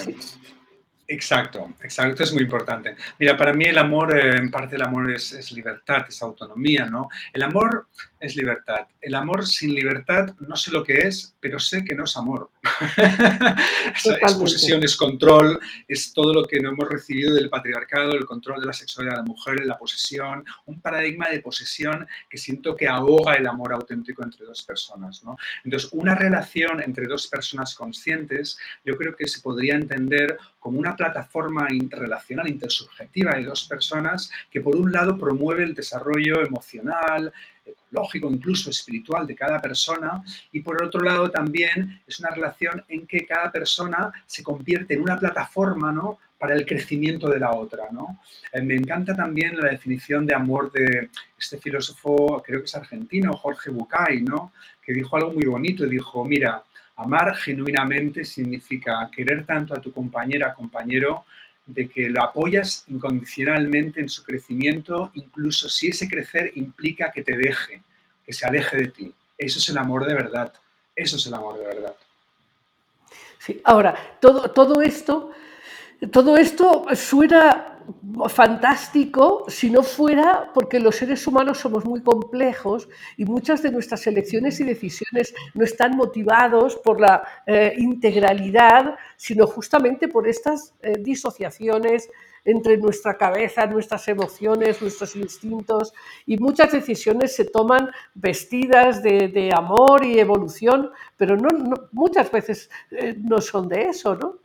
Exacto, exacto, es muy importante. Mira, para mí el amor, eh, en parte el amor es, es, libertad, es autonomía, ¿no? El amor es libertad. El amor sin libertad no sé lo que es, pero sé que no es amor. es posesión, es control, es todo lo que no hemos recibido del patriarcado, el control de la sexualidad de la mujer, la posesión, un paradigma de posesión que siento que ahoga el amor auténtico entre dos personas, ¿no? Entonces, una relación entre dos personas conscientes, yo creo que se podría entender como una plataforma interrelacional, intersubjetiva de dos personas que por un lado promueve el desarrollo emocional, ecológico, incluso espiritual de cada persona y por otro lado también es una relación en que cada persona se convierte en una plataforma ¿no? para el crecimiento de la otra. ¿no? Eh, me encanta también la definición de amor de este filósofo, creo que es argentino, Jorge Bucay, ¿no? que dijo algo muy bonito, dijo, mira, Amar genuinamente significa querer tanto a tu compañera, compañero, de que lo apoyas incondicionalmente en su crecimiento, incluso si ese crecer implica que te deje, que se aleje de ti. Eso es el amor de verdad. Eso es el amor de verdad. Sí, ahora, todo, todo esto, todo esto suena fantástico si no fuera porque los seres humanos somos muy complejos y muchas de nuestras elecciones y decisiones no están motivados por la eh, integralidad, sino justamente por estas eh, disociaciones entre nuestra cabeza, nuestras emociones, nuestros instintos y muchas decisiones se toman vestidas de, amor y evolución, pero no, muchas veces eh, no son de eso, ¿no?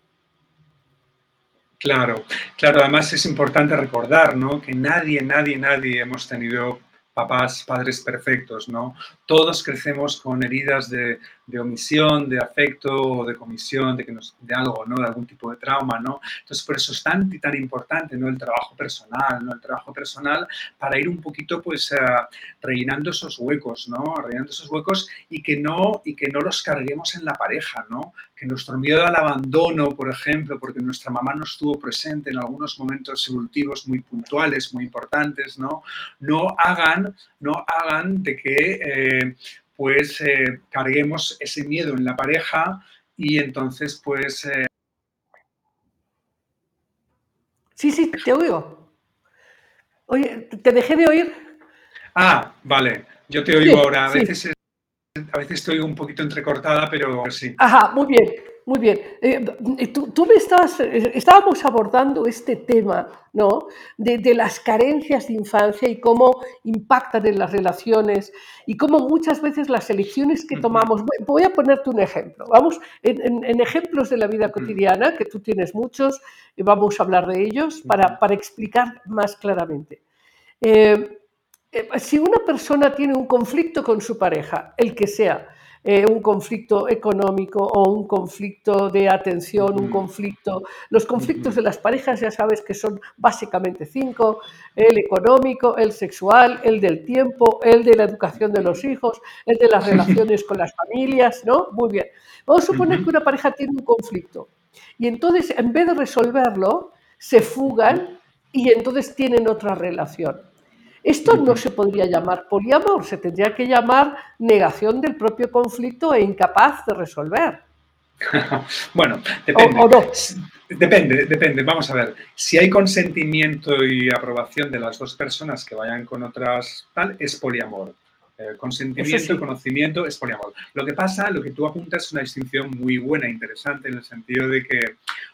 Claro, claro, además es importante recordar, ¿no? Que nadie, nadie, nadie hemos tenido papás, padres perfectos, ¿no? Todos crecemos con heridas de, de omisión, de afecto de comisión, de, que nos, de algo, ¿no? De algún tipo de trauma, ¿no? Entonces, por eso es tan, tan importante, ¿no? El trabajo personal, ¿no? El trabajo personal para ir un poquito, pues, uh, rellenando esos huecos, ¿no? Rellenando esos huecos y que no, y que no los carguemos en la pareja, ¿no? Que nuestro miedo al abandono, por ejemplo, porque nuestra mamá no estuvo presente en algunos momentos evolutivos muy puntuales, muy importantes, ¿no? No hagan, no hagan de que... Eh, pues eh, carguemos ese miedo en la pareja y entonces pues... Eh... Sí, sí, te oigo. Oye, te dejé de oír. Ah, vale, yo te oigo sí, ahora. A veces sí. a veces estoy un poquito entrecortada, pero sí. Ajá, muy bien, muy bien. Eh, tú, tú, me estabas, eh, estábamos abordando este tema, ¿no? De, de, las carencias de infancia y cómo impactan en las relaciones y cómo muchas veces las elecciones que tomamos. Voy a ponerte un ejemplo. Vamos, en, en, en ejemplos de la vida cotidiana, que tú tienes muchos, y vamos a hablar de ellos para, para explicar más claramente. Eh, eh, si una persona tiene un conflicto con su pareja, el que sea, eh, un conflicto económico o un conflicto de atención, un conflicto... Los conflictos de las parejas ya sabes que son básicamente cinco, el económico, el sexual, el del tiempo, el de la educación de los hijos, el de las relaciones con las familias, ¿no? Muy bien. Vamos a suponer que una pareja tiene un conflicto y entonces en vez de resolverlo, se fugan y entonces tienen otra relación. Esto no se podría llamar poliamor, se tendría que llamar negación del propio conflicto e incapaz de resolver. bueno, depende. O, o no. Depende, depende. Vamos a ver. Si hay consentimiento y aprobación de las dos personas que vayan con otras tal, es poliamor. Eh, consentimiento y conocimiento es poliamor. Lo que pasa, lo que tú apuntas es una distinción muy buena, interesante, en el sentido de que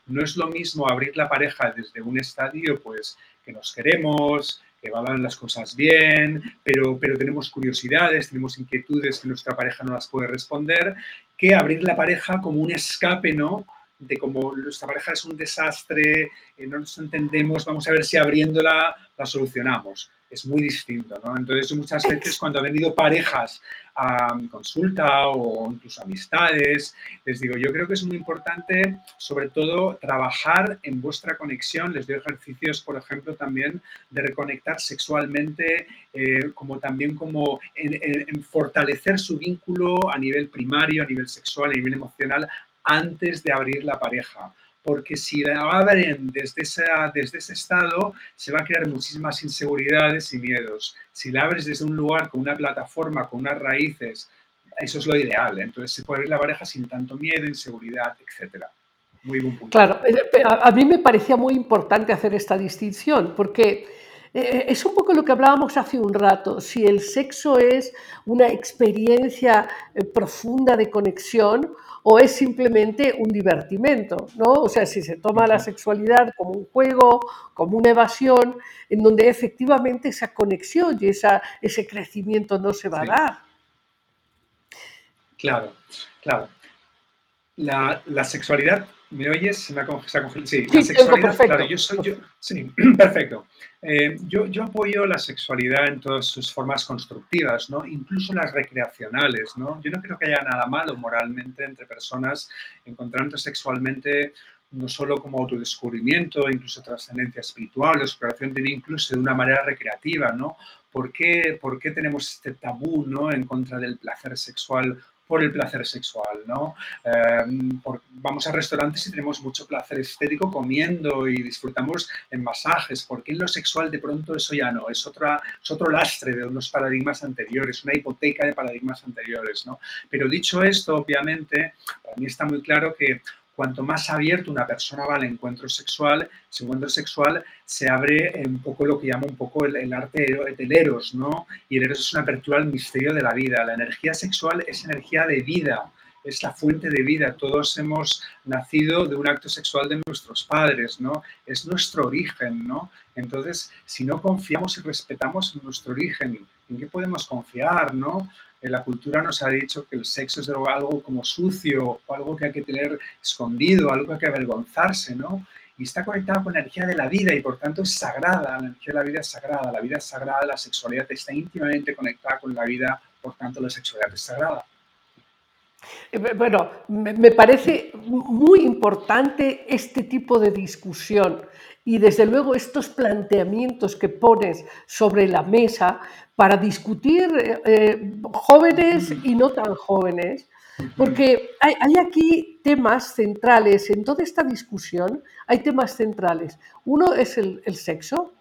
no es lo mismo abrir la pareja desde un estadio, pues, que nos queremos, que van las cosas bien, pero, pero tenemos curiosidades, tenemos inquietudes que nuestra pareja no las puede responder, que abrir la pareja como un escape, ¿no? De como nuestra pareja es un desastre, eh, no nos entendemos, vamos a ver si abriéndola la solucionamos. Es muy distinto, ¿no? Entonces, muchas veces cuando han venido parejas a mi consulta o incluso amistades, les digo, yo creo que es muy importante, sobre todo, trabajar en vuestra conexión. Les doy ejercicios, por ejemplo, también de reconectar sexualmente, eh, como también como en, en fortalecer su vínculo a nivel primario, a nivel sexual, a nivel emocional, antes de abrir la pareja porque si la abren desde, esa, desde ese estado, se va a crear muchísimas inseguridades y miedos. Si la abres desde un lugar con una plataforma, con unas raíces, eso es lo ideal. Entonces se puede abrir la pareja sin tanto miedo, inseguridad, etc. Muy buen punto. Claro, a mí me parecía muy importante hacer esta distinción, porque eh, es un poco lo que hablábamos hace un rato, si el sexo es una experiencia eh, profunda de conexión o es simplemente un divertimento, ¿no? O sea, si se toma la sexualidad como un juego, como una evasión, en donde efectivamente esa conexión y esa, ese crecimiento no se va sí. a dar. Claro, claro. La, la sexualidad ¿Me oyes? Me. Sí, la sexualidad, perfecto. claro, yo soy, yo, sí, perfecto. Eh, yo, yo, apoyo la sexualidad en todas sus formas constructivas, ¿no? Incluso las recreacionales, ¿no? Yo no creo que haya nada malo moralmente entre personas encontrando sexualmente no solo como autodescubrimiento, incluso trascendencia espiritual, exploración de incluso de una manera recreativa, ¿no? ¿Por qué, ¿Por qué tenemos este tabú, ¿no? En contra del placer sexual por el placer sexual, ¿no? Eh, por, vamos a restaurantes y tenemos mucho placer estético comiendo y disfrutamos en masajes, porque en lo sexual de pronto eso ya no, es, otra, es otro lastre de unos paradigmas anteriores, una hipoteca de paradigmas anteriores, ¿no? Pero dicho esto, obviamente, para mí está muy claro que cuanto más abierto una persona va al encuentro sexual, ese encuentro sexual se abre un poco lo que llama un poco el, el arte del eros, ¿no? Y el eros es una apertura al misterio de la vida. La energía sexual es energía de vida, es la fuente de vida. Todos hemos nacido de un acto sexual de nuestros padres, ¿no? Es nuestro origen, ¿no? Entonces, si no confiamos y respetamos nuestro origen, ¿en qué podemos confiar, no? La cultura nos ha dicho que el sexo es algo como sucio, o algo que hay que tener escondido, algo que hay que avergonzarse, ¿no? Y está conectado con la energía de la vida y por tanto es sagrada, la energía de la vida es sagrada, la vida es sagrada, la sexualidad está íntimamente conectada con la vida, por tanto la sexualidad es sagrada. Bueno, me parece muy importante este tipo de discusión y desde luego estos planteamientos que pones sobre la mesa para discutir eh, jóvenes y no tan jóvenes, porque hay, aquí temas centrales en toda esta discusión, hay temas centrales. Uno es el, sexo,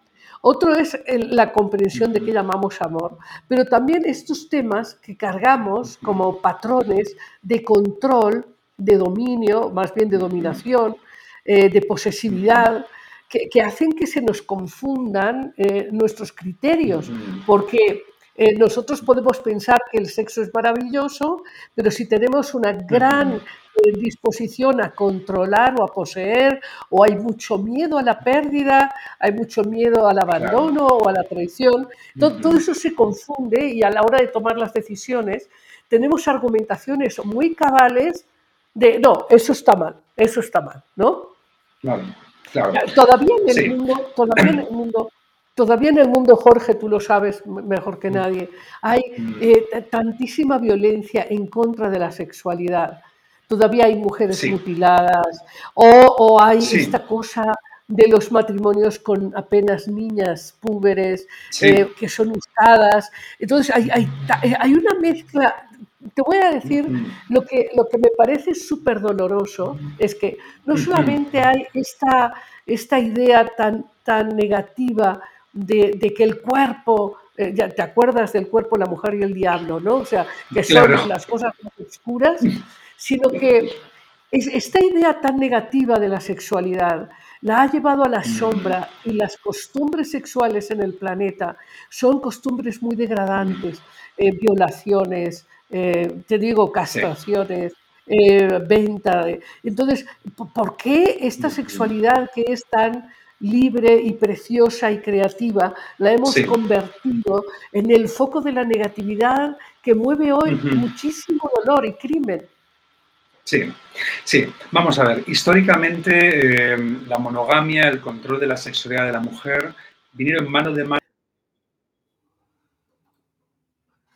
otro es la comprensión de qué llamamos amor, pero también estos temas que cargamos como patrones de control, de dominio, más bien de dominación, eh, de posesividad, que, que, hacen que se nos confundan eh, nuestros criterios, porque Eh, nosotros podemos pensar que el sexo es maravilloso, pero si tenemos una gran eh, disposición a controlar o a poseer, o hay mucho miedo a la pérdida, hay mucho miedo al abandono o a la traición, todo, todo eso se confunde y a la hora de tomar las decisiones tenemos argumentaciones muy cabales de, no, eso está mal, eso está mal, ¿no? Claro, claro. Todavía en el Sí. mundo, todavía en el mundo, todavía en el mundo, Jorge, tú lo sabes mejor que nadie, hay Mm. eh, tantísima violencia en contra de la sexualidad. Todavía hay mujeres Sí. mutiladas o, o hay Sí. esta cosa de los matrimonios con apenas niñas púberes Sí. eh, que son usadas. Entonces hay, hay, eh, hay una mezcla. Te voy a decir lo que, lo que me parece súper doloroso es que no solamente hay esta, esta idea tan, tan negativa de, de que el cuerpo, eh, ya te acuerdas del cuerpo, la mujer y el diablo, ¿no? O sea, que son Claro. las cosas más oscuras, sino que es, esta idea tan negativa de la sexualidad la ha llevado a la sombra y las costumbres sexuales en el planeta son costumbres muy degradantes, eh, violaciones, eh, te digo, castraciones, eh, venta. de- Entonces, ¿por- ¿por qué esta sexualidad que es tan libre y preciosa y creativa la hemos Sí. convertido en el foco de la negatividad que mueve hoy muchísimo dolor y crimen? Sí, sí. Vamos a ver, históricamente eh, la monogamia, el control de la sexualidad de la mujer vinieron en mano de mano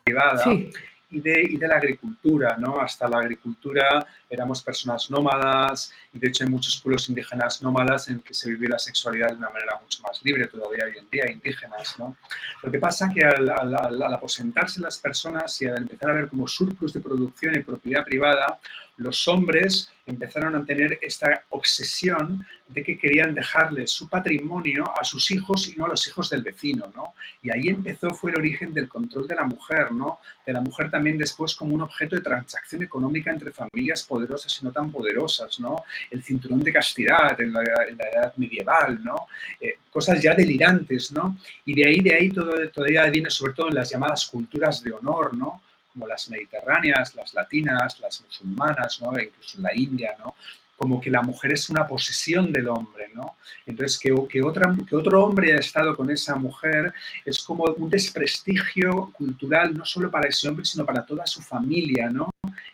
privada Sí, y de, y de la agricultura, ¿no? Hasta la agricultura éramos personas nómadas y de hecho hay muchos pueblos indígenas nómadas en que se vive la sexualidad de una manera mucho más libre todavía hoy en día, indígenas, ¿no? Lo que pasa que al- al- al aposentarse las personas y al empezar a ver como surplus de producción y propiedad privada, los hombres empezaron a tener esta obsesión de que querían dejarle su patrimonio a sus hijos y no a los hijos del vecino, ¿no? Y ahí empezó, fue el origen del control de la mujer, ¿no? De la mujer también después como un objeto de transacción económica entre familias poderosas y no tan poderosas, ¿no? El cinturón de castidad en la, edad medieval, ¿no? Eh, cosas ya delirantes, ¿no? Y de ahí, de ahí todo, todavía viene sobre todo en las llamadas culturas de honor, ¿no? Como las mediterráneas, las latinas, las musulmanas, ¿no? E incluso la India, ¿no? Como que la mujer es una posesión del hombre, ¿no? Entonces, que, que, otro hombre haya estado con esa mujer es como un desprestigio cultural, no solo para ese hombre, sino para toda su familia, ¿no?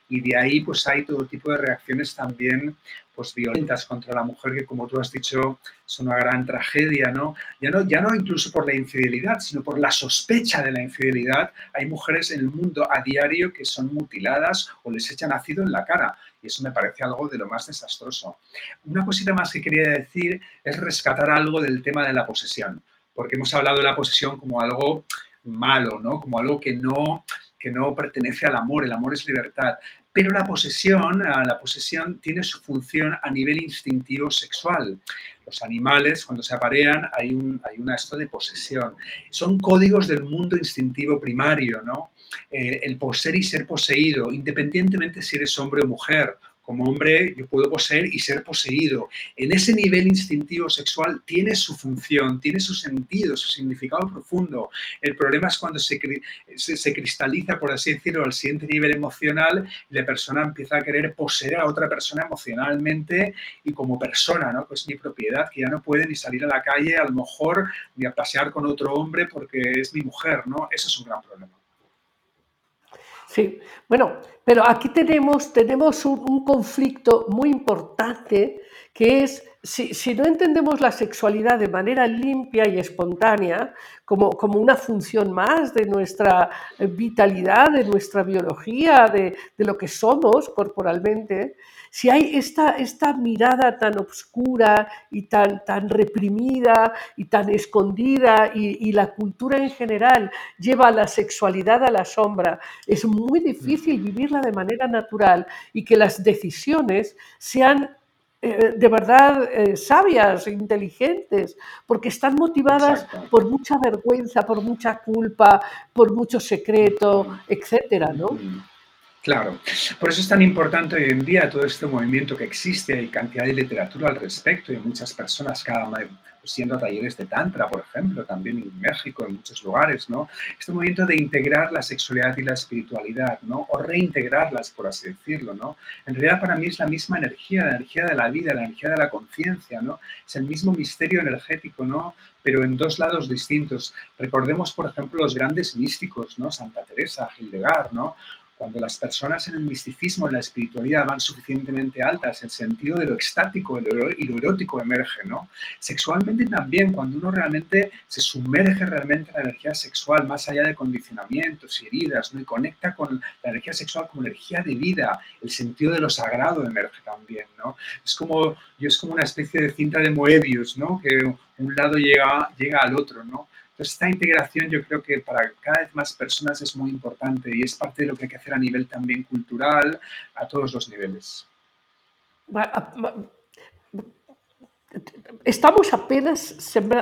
Y de ahí, pues hay todo tipo de reacciones también, pues violentas contra la mujer, que como tú has dicho, es una gran tragedia, ¿no? Ya no, ya no incluso por la infidelidad, sino por la sospecha de la infidelidad. Hay mujeres en el mundo a diario que son mutiladas o les echan ácido en la cara. Y eso me parece algo de lo más desastroso. Una cosita más que quería decir es rescatar algo del tema de la posesión, porque hemos hablado de la posesión como algo malo, ¿no? Como algo que no, que no pertenece al amor, el amor es libertad. Pero la posesión, la posesión tiene su función a nivel instintivo sexual. Los animales, cuando se aparean, hay, un, una esto de posesión. Son códigos del mundo instintivo primario, ¿no? Eh, el poseer y ser poseído, independientemente si eres hombre o mujer. Como hombre yo puedo poseer y ser poseído. En ese nivel instintivo sexual tiene su función, tiene su sentido, su significado profundo. El problema es cuando se, cristaliza, por así decirlo, al siguiente nivel emocional la persona empieza a querer poseer a otra persona emocionalmente y como persona, ¿no? Pues mi propiedad, que ya no puede ni salir a la calle, a lo mejor, ni a pasear con otro hombre porque es mi mujer, ¿no? Eso es un gran problema. Sí, bueno, pero aquí tenemos, tenemos un, un conflicto muy importante que es, si, si, no entendemos la sexualidad de manera limpia y espontánea, como, como una función más de nuestra vitalidad, de nuestra biología, de, de lo que somos corporalmente, si hay esta, esta mirada tan oscura y tan, tan reprimida y tan escondida y, y, la cultura en general lleva la sexualidad a la sombra, es muy difícil vivirla de manera natural y que las decisiones sean eh, de verdad eh, sabias, inteligentes, porque están motivadas Exacto. por mucha vergüenza, por mucha culpa, por mucho secreto, etcétera, ¿no? Claro, por eso es tan importante hoy en día todo este movimiento que existe, hay cantidad de literatura al respecto y muchas personas cada siendo talleres de Tantra, por ejemplo, también en México, en muchos lugares, ¿no? Este movimiento de integrar la sexualidad y la espiritualidad, ¿no? O reintegrarlas, por así decirlo, ¿no? En realidad para mí es la misma energía, la energía de la vida, la energía de la conciencia, ¿no? Es el mismo misterio energético, ¿no? Pero en dos lados distintos. Recordemos, por ejemplo, los grandes místicos, ¿no? Santa Teresa, Hildegard, ¿no? Cuando las personas en el misticismo, en la espiritualidad van suficientemente altas, el sentido de lo extático y lo erótico emerge, ¿no? Sexualmente también, cuando uno realmente se sumerge realmente en la energía sexual, más allá de condicionamientos y heridas, ¿no? Y conecta con la energía sexual como energía de vida, el sentido de lo sagrado emerge también, ¿no? Es como, yo es como una especie de cinta de Moebius, ¿no? Que un lado llega, llega al otro, ¿no? Entonces, esta integración yo creo que para cada vez más personas es muy importante y es parte de lo que hay que hacer a nivel también cultural, a todos los niveles. Estamos apenas,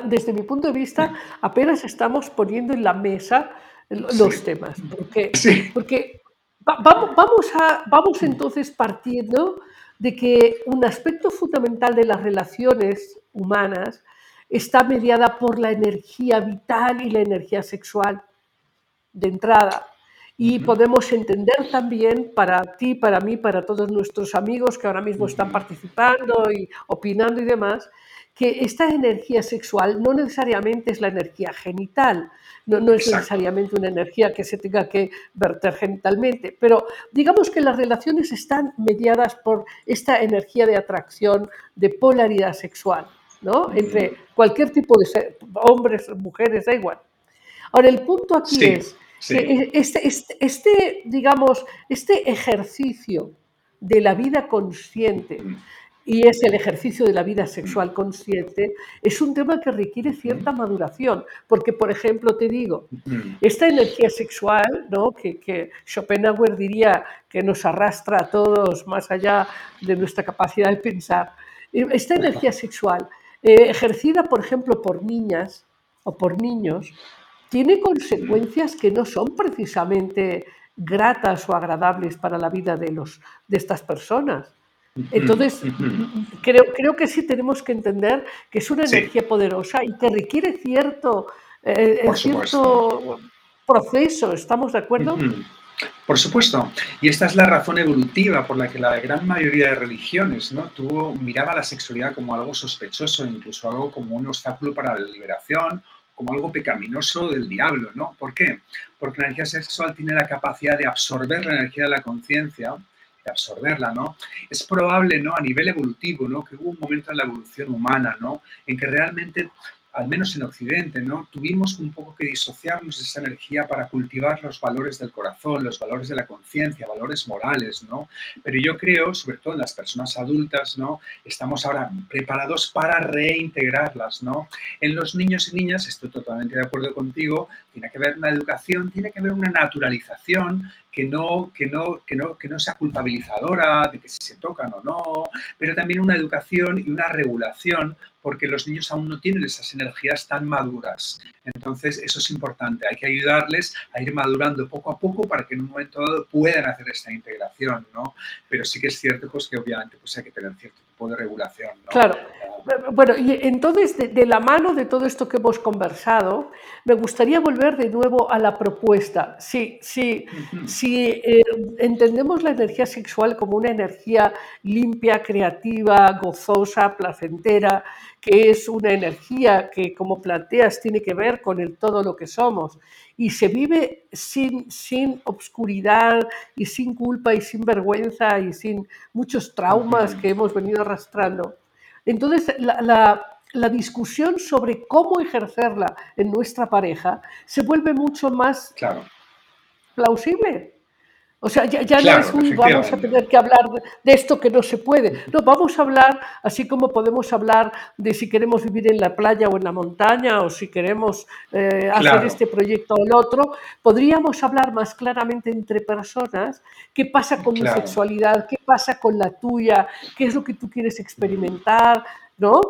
desde mi punto de vista, apenas estamos poniendo en la mesa los temas, porque, porque vamos, a, vamos entonces partiendo de que un aspecto fundamental de las relaciones humanas está mediada por la energía vital y la energía sexual de entrada. Y podemos entender también para ti, para mí, para todos nuestros amigos que ahora mismo están participando y opinando y demás, que esta energía sexual no necesariamente es la energía genital, no, no es necesariamente una energía que se tenga que verter genitalmente, pero digamos que las relaciones están mediadas por esta energía de atracción, de polaridad sexual. Entre cualquier tipo de hombres, mujeres, da igual. Ahora, el punto aquí es que e, este, este, este, digamos, este ejercicio de la vida consciente y es el ejercicio de la vida sexual consciente, es un tema que requiere cierta maduración, porque, por ejemplo, te digo, esta energía sexual, ¿no? que, que Schopenhauer diría que nos arrastra a todos más allá de nuestra capacidad de pensar, esta energía sexual eh, ejercida, por ejemplo, por niñas o por niños, tiene consecuencias que no son precisamente gratas o agradables para la vida de, los, de estas personas. Entonces, creo, creo que sí tenemos que entender que es una energía poderosa y que requiere cierto, eh, cierto proceso, ¿estamos de acuerdo? Por supuesto, y esta es la razón evolutiva por la que la gran mayoría de religiones ¿no? Tuvo, miraba la sexualidad como algo sospechoso, incluso algo como un obstáculo para la liberación, como algo pecaminoso del diablo. ¿no? ¿Por qué? Porque la energía sexual tiene la capacidad de absorber la energía de la conciencia, de absorberla, ¿no? Es probable, ¿no? A nivel evolutivo, ¿no? Que hubo un momento en la evolución humana, ¿no? En que realmente al menos en Occidente, ¿no? Tuvimos un poco que disociarnos de esa energía para cultivar los valores del corazón, los valores de la conciencia, valores morales, ¿no? Pero yo creo, sobre todo en las personas adultas, ¿no? Estamos ahora preparados para reintegrarlas, ¿no? En los niños y niñas, estoy totalmente de acuerdo contigo, tiene que haber una educación, tiene que haber una naturalización que no, que no, que no, que no sea culpabilizadora de que si se tocan o no, pero también una educación y una regulación porque los niños aún no tienen esas energías tan maduras. Entonces, eso es importante. Hay que ayudarles a ir madurando poco a poco para que en un momento dado puedan hacer esta integración, ¿no? Pero sí que es cierto pues, que obviamente pues, hay que tener cierto tipo de regulación. ¿no? Claro. Bueno, y entonces, de, la mano de todo esto que hemos conversado, me gustaría volver de nuevo a la propuesta. Si, si, si eh, entendemos la energía sexual como una energía limpia, creativa, gozosa, placentera, que es una energía que, como planteas, tiene que ver con el todo lo que somos y se vive sin, sin obscuridad y sin culpa y sin vergüenza y sin muchos traumas que hemos venido arrastrando. Entonces, la, la discusión sobre cómo ejercerla en nuestra pareja se vuelve mucho más claro. plausible. O sea, ya, no es un vamos a tener que hablar de, esto que no se puede. No, vamos a hablar, así como podemos hablar de si queremos vivir en la playa o en la montaña, o si queremos eh, hacer este proyecto o el otro, podríamos hablar más claramente entre personas qué pasa con mi sexualidad, qué pasa con la tuya, qué es lo que tú quieres experimentar, ¿no?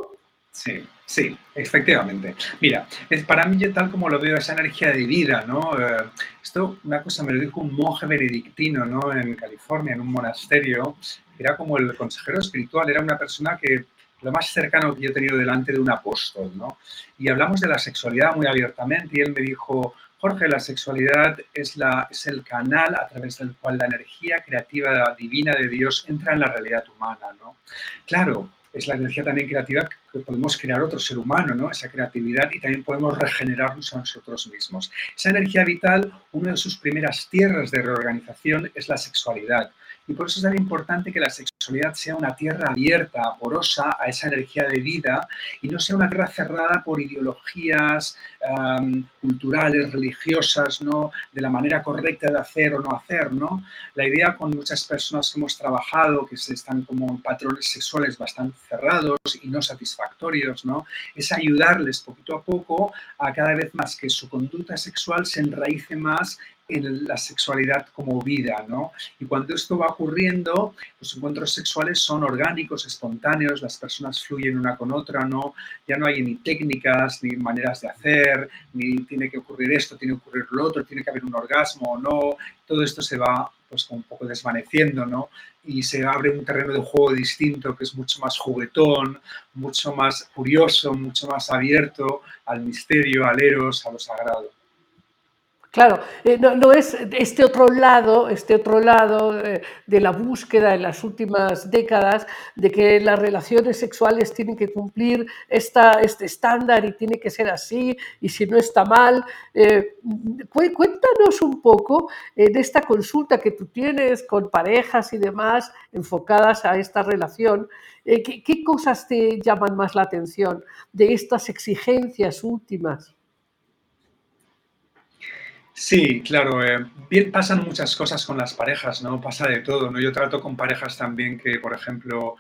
Sí. Sí, efectivamente. Mira, es, para mí, tal como lo veo, esa energía de vida, ¿no? Eh, esto, una cosa me lo dijo un monje benedictino, ¿no? En California, en un monasterio. Era como el consejero espiritual, era una persona que lo más cercano que yo he tenido delante de un apóstol, ¿no? Y hablamos de la sexualidad muy abiertamente y él me dijo, Jorge, la sexualidad es, la, es el canal a través del cual la energía creativa divina de Dios entra en la realidad humana, ¿no? Claro, es la energía también creativa que podemos crear otro ser humano, ¿no? Esa creatividad y también podemos regenerarnos a nosotros mismos. Esa energía vital, una de sus primeras tierras de reorganización es la sexualidad. Y por eso es tan importante que la sexualidad sea una tierra abierta, porosa a esa energía de vida y no sea una tierra cerrada por ideologías um, culturales, religiosas, ¿no? de la manera correcta de hacer o no hacer. ¿no? La idea con muchas personas que hemos trabajado, que están como patrones sexuales bastante cerrados y no satisfactorios, ¿no? es ayudarles poquito a poco a cada vez más que su conducta sexual se enraíce más en la sexualidad como vida, ¿no? Y cuando esto va ocurriendo, los encuentros sexuales son orgánicos, espontáneos, las personas fluyen una con otra, ¿no? Ya no hay ni técnicas, ni maneras de hacer, ni tiene que ocurrir esto, tiene que ocurrir lo otro, tiene que haber un orgasmo o no, todo esto se va pues un poco desvaneciendo, ¿no? Y se abre un terreno de juego distinto que es mucho más juguetón, mucho más curioso, mucho más abierto al misterio, al eros, a lo sagrado. Claro, eh, no, es este otro lado, este otro lado eh, de la búsqueda en las últimas décadas de que las relaciones sexuales tienen que cumplir esta, este estándar y tiene que ser así y si no está mal. Eh, cuéntanos un poco de esta consulta que tú tienes con parejas y demás enfocadas a esta relación. ¿qué, ¿Qué cosas te llaman más la atención de estas exigencias últimas? Sí, claro. Eh, bien, pasan muchas cosas con las parejas, ¿no? Pasa de todo, ¿no? Yo trato con parejas también que, por ejemplo,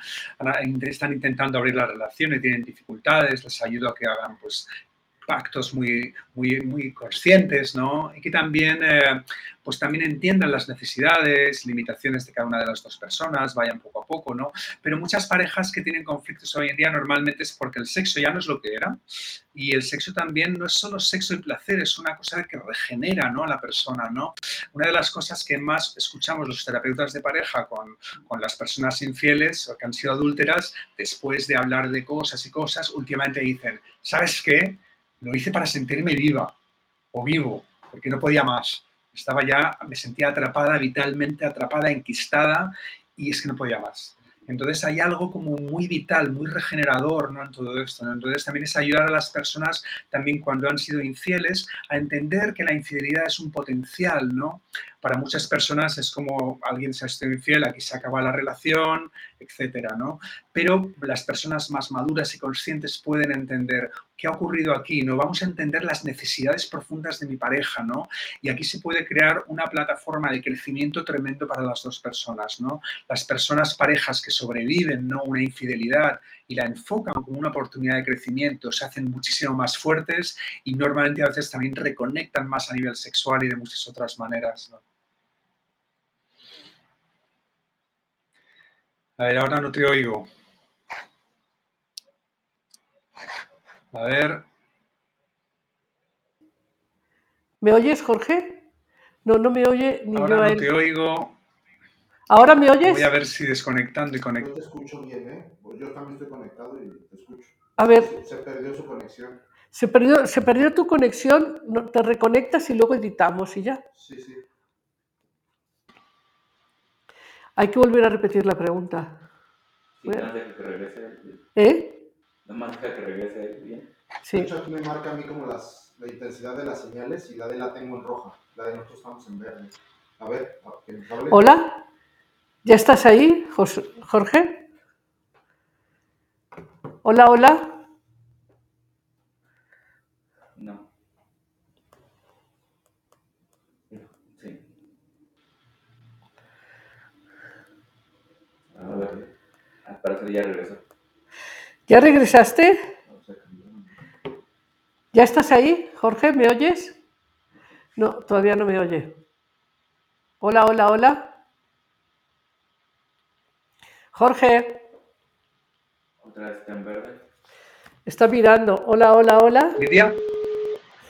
están intentando abrir la relación y tienen dificultades, les ayudo a que hagan, pues, pactos muy, muy, muy conscientes, ¿no? Y que también, eh, pues también entiendan las necesidades, limitaciones de cada una de las dos personas, vayan poco a poco, ¿no? Pero muchas parejas que tienen conflictos hoy en día normalmente es porque el sexo ya no es lo que era y el sexo también no es solo sexo y placer, es una cosa que regenera, ¿no? A la persona, ¿no? Una de las cosas que más escuchamos los terapeutas de pareja con, con las personas infieles o que han sido adúlteras, después de hablar de cosas y cosas, últimamente dicen, ¿sabes qué? Lo hice para sentirme viva o vivo, porque no podía más. Estaba ya, me sentía atrapada, vitalmente atrapada, enquistada, y es que no podía más. Entonces hay algo como muy vital, muy regenerador ¿no? en todo esto. Entonces también es ayudar a las personas, también cuando han sido infieles, a entender que la infidelidad es un potencial, ¿no? Para muchas personas es como alguien se ha sido infiel, aquí se acaba la relación, etcétera, ¿no? Pero las personas más maduras y conscientes pueden entender qué ha ocurrido aquí, ¿no? Vamos a entender las necesidades profundas de mi pareja, ¿no? Y aquí se puede crear una plataforma de crecimiento tremendo para las dos personas, ¿no? Las personas parejas que sobreviven, ¿no? Una infidelidad y la enfocan como una oportunidad de crecimiento, se hacen muchísimo más fuertes y normalmente a veces también reconectan más a nivel sexual y de muchas otras maneras, ¿no? A ver, ahora no te oigo. A ver. ¿Me oyes, Jorge? No, no me oye ni ahora yo a no él. te oigo. ¿Ahora me oyes? Voy a ver si desconectando y Yo conectando. te escucho bien, ¿eh? Pues yo también estoy conectado y te escucho. A ver, Se perdió su conexión. se perdió, se perdió tu conexión, te reconectas y luego editamos y ya. Sí, sí. Hay que volver a repetir la pregunta. Sí, más deja que regrese él. ¿Eh? Nada más deja que regrese bien. De Sí. hecho, aquí me marca a mí como las, la intensidad de las señales y la de la tengo en roja. La de nosotros estamos en verde. A ver, que nos hable. Hola, ¿ya estás ahí, Jos- Jorge? Hola, hola. A ver. Al parecer ya regresó. ¿Ya regresaste? ¿Ya estás ahí, Jorge? ¿Me oyes? No, todavía no me oye. Hola, hola, hola. Jorge, Otra vez está en verde. Está mirando. Hola, hola, hola. Lidia,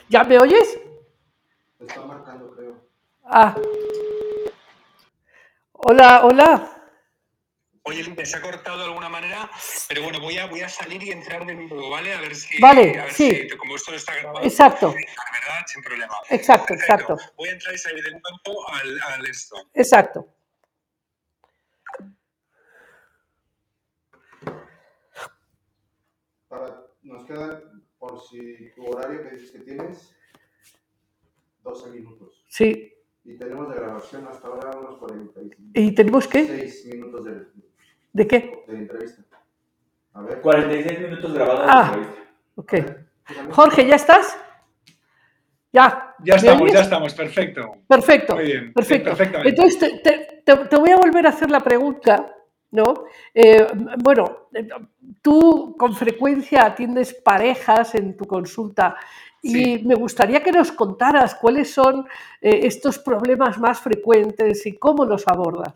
¿Ya me oyes? Está marcando, creo. Ah. Hola, hola. Oye, se ha cortado de alguna manera, pero bueno, voy a, voy a salir y entrar de nuevo, ¿vale? A ver si. Vale, a ver sí. si- como esto no está grabado. Exacto. ¿Verdad? Sin problema. Exacto, Perfecto. exacto. Voy a entrar y salir de nuevo al, al esto. Exacto. Para, nos queda, por si tu horario que dices que tienes, 12 minutos. Sí. Y tenemos de grabación hasta ahora unos 46 ¿Y tenemos qué? minutos de, ¿De qué? de la entrevista. A ver. 46 minutos grabados Ah. de entrevista. Ok. Jorge, ¿ya estás? Ya. Ya ¿Me estamos, oyes? ya estamos, perfecto. Perfecto. Muy bien, Perfecto. perfectamente. Entonces, te, te- te- te voy a volver a hacer la pregunta, ¿no? Eh, bueno, tú con frecuencia atiendes parejas en tu consulta y me gustaría que nos contaras cuáles son eh, estos problemas más frecuentes y cómo los abordas.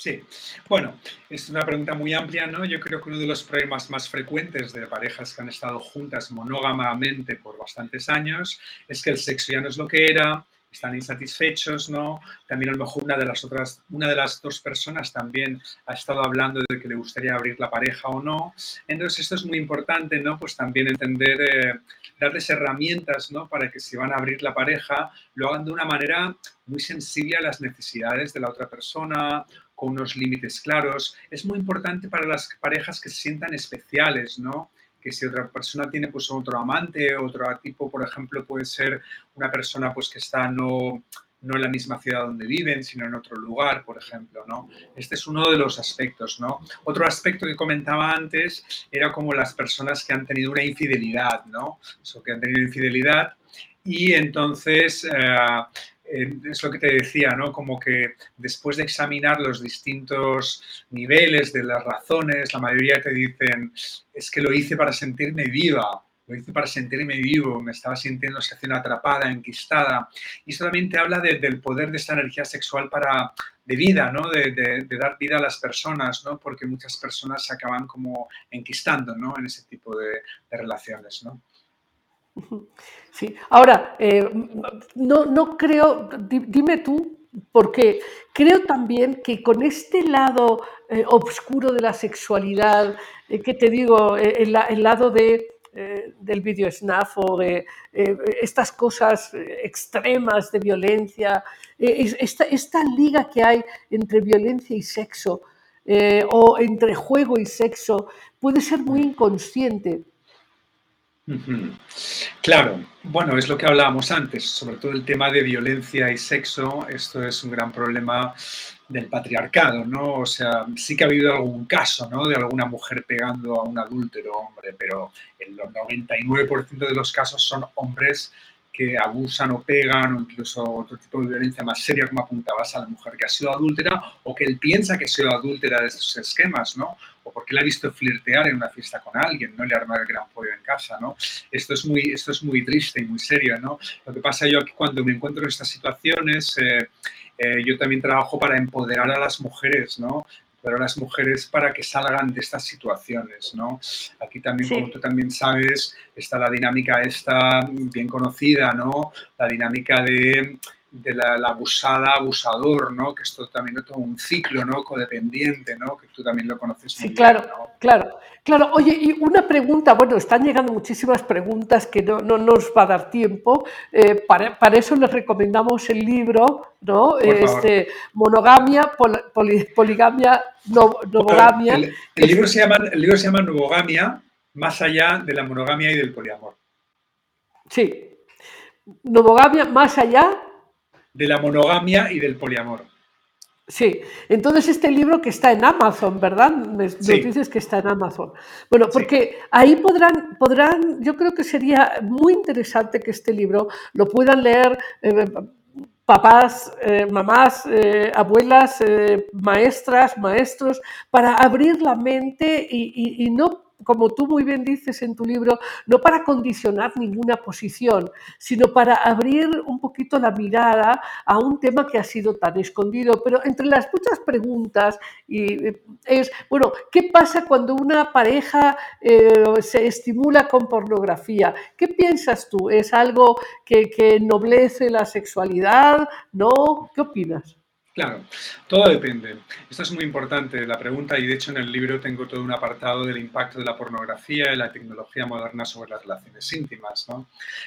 Sí, bueno, es una pregunta muy amplia, ¿no? Yo creo que uno de los problemas más frecuentes de parejas que han estado juntas monógamamente por bastantes años es que el sexo ya no es lo que era, están insatisfechos, ¿no? También a lo mejor una de las otras, una de las dos personas también ha estado hablando de que le gustaría abrir la pareja o no. Entonces esto es muy importante, ¿no? Pues también entender, eh, darles herramientas, ¿no? Para que si van a abrir la pareja, lo hagan de una manera muy sensible a las necesidades de la otra persona, con unos límites claros. Es muy importante para las parejas que se sientan especiales, ¿no? Que si otra persona tiene pues otro amante, otro tipo, por ejemplo, puede ser una persona pues que está no, no en la misma ciudad donde viven, sino en otro lugar, por ejemplo, ¿no? Este es uno de los aspectos, ¿no? Otro aspecto que comentaba antes era como las personas que han tenido una infidelidad, ¿no? O que han tenido infidelidad y entonces eh, es lo que te decía, ¿no? Como que después de examinar los distintos niveles de las razones, la mayoría te dicen, es que lo hice para sentirme viva, lo hice para sentirme vivo, me estaba sintiendo situación atrapada, enquistada. Y eso también te habla de- del poder de esta energía sexual para, de vida, ¿no? De, de- dar vida a las personas, ¿no? Porque muchas personas se acaban como enquistando, ¿no? En ese tipo de relaciones, ¿no? Sí. Ahora, eh, no, no creo, di- dime tú, porque creo también que con este lado eh, oscuro de la sexualidad, eh, que te digo, eh, el, la- el lado de, del video snuff o de estas cosas extremas de violencia, es- esta, esta liga que hay entre violencia y sexo, o entre juego y sexo, puede ser muy inconsciente. Claro, bueno, es lo que hablábamos antes, sobre todo el tema de violencia y sexo, esto es un gran problema del patriarcado, ¿no? O sea, sí que ha habido algún caso, ¿no? De alguna mujer pegando a un adúltero hombre, pero el 99% de los casos son hombres que abusan o pegan o incluso otro tipo de violencia más seria, como apuntabas a la mujer que ha sido adúltera o que él piensa que ha sido adúltera de esos esquemas, ¿no? O porque la ha visto flirtear en una fiesta con alguien, ¿no? Le arma el gran pollo en casa, ¿no? Esto es muy, esto es muy triste y muy serio, ¿no? Lo que pasa yo aquí cuando me encuentro en estas situaciones, eh, eh, yo también trabajo para empoderar a las mujeres, ¿no? A las mujeres para que salgan de estas situaciones, ¿no? Aquí también, Sí. como tú también sabes, está la dinámica esta bien conocida, ¿no? La dinámica de, de la, la abusada, abusador, ¿no? Que esto también es todo un ciclo, ¿no? Codependiente, ¿no? Que tú también lo conoces Sí, muy bien, claro, ¿no? claro, claro. Oye, y una pregunta, bueno, están llegando muchísimas preguntas que no, no nos va a dar tiempo. eh, para, para eso les recomendamos el libro, ¿no? Este, monogamia, pol- poli- poligamia, no, novogamia. El, el libro se llama, el libro se llama Novogamia, más allá de la monogamia y del poliamor. Sí. Novogamia más allá. De la monogamia y del poliamor. Sí, entonces este libro que está en Amazon, ¿verdad? Me, Sí. dices que está en Amazon. Bueno, Sí. porque ahí podrán, podrán, yo creo que sería muy interesante que este libro lo puedan leer eh, papás, eh, mamás, eh, abuelas, maestras, maestros, para abrir la mente y, y- y no como tú muy bien dices en tu libro, no para condicionar ninguna posición, sino para abrir un poquito la mirada a un tema que ha sido tan escondido. Pero entre las muchas preguntas y eh, es, bueno, ¿qué pasa cuando una pareja eh, se estimula con pornografía? ¿Qué piensas tú? ¿Es algo que, que ennoblece la sexualidad? ¿No? ¿Qué opinas? Claro, todo depende. Esto es muy importante, la pregunta, y de hecho en el libro tengo todo un apartado del impacto de la pornografía y la tecnología moderna sobre las relaciones íntimas. ¿no?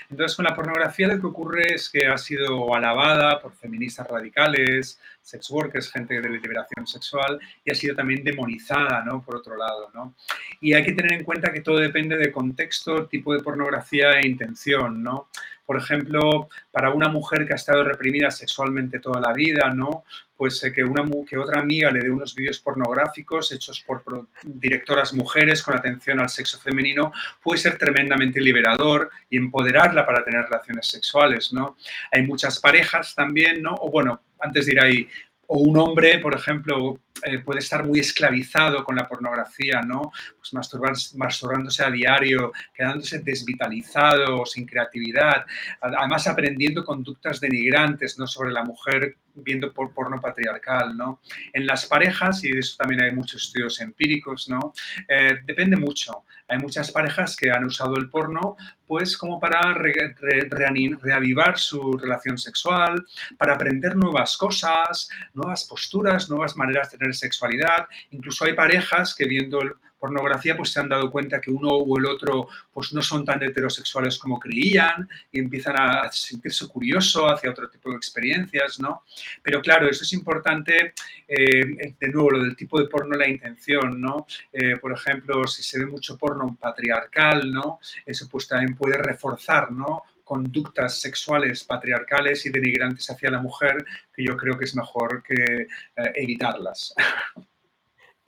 Entonces, con la pornografía lo que ocurre es que ha sido alabada por feministas radicales, sex workers, gente de liberación sexual, y ha sido también demonizada, ¿no? Por otro lado, ¿no? Y hay que tener en cuenta que todo depende de contexto, tipo de pornografía e intención, ¿no? Por ejemplo, para una mujer que ha estado reprimida sexualmente toda la vida, ¿no? Pues eh, que, una, que otra amiga le dé unos vídeos pornográficos hechos por directoras mujeres con atención al sexo femenino puede ser tremendamente liberador y empoderarla para tener relaciones sexuales, ¿no? Hay muchas parejas también, ¿no? O bueno, antes de ir ahí, o un hombre, por ejemplo, eh, puede estar muy esclavizado con la pornografía, ¿no? Pues masturbándose a diario, quedándose desvitalizado, sin creatividad, además aprendiendo conductas denigrantes, ¿no? Sobre la mujer viendo por porno patriarcal, ¿no? En las parejas, y de eso también hay muchos estudios empíricos, ¿no? Eh, depende mucho. Hay muchas parejas que han usado el porno, pues, como para reavivar su relación sexual, para aprender nuevas cosas, nuevas posturas, nuevas maneras de tener sexualidad. Incluso hay parejas que viendo el pornografía, pues se han dado cuenta que uno o el otro pues no son tan heterosexuales como creían y empiezan a sentirse curioso hacia otro tipo de experiencias, ¿no? Pero claro, eso es importante, eh, de nuevo, lo del tipo de porno, la intención, ¿no? Eh, por ejemplo, si se ve mucho porno patriarcal, ¿no? Eso pues también puede reforzar, ¿no? conductas sexuales patriarcales y denigrantes hacia la mujer que yo creo que es mejor que eh, evitarlas.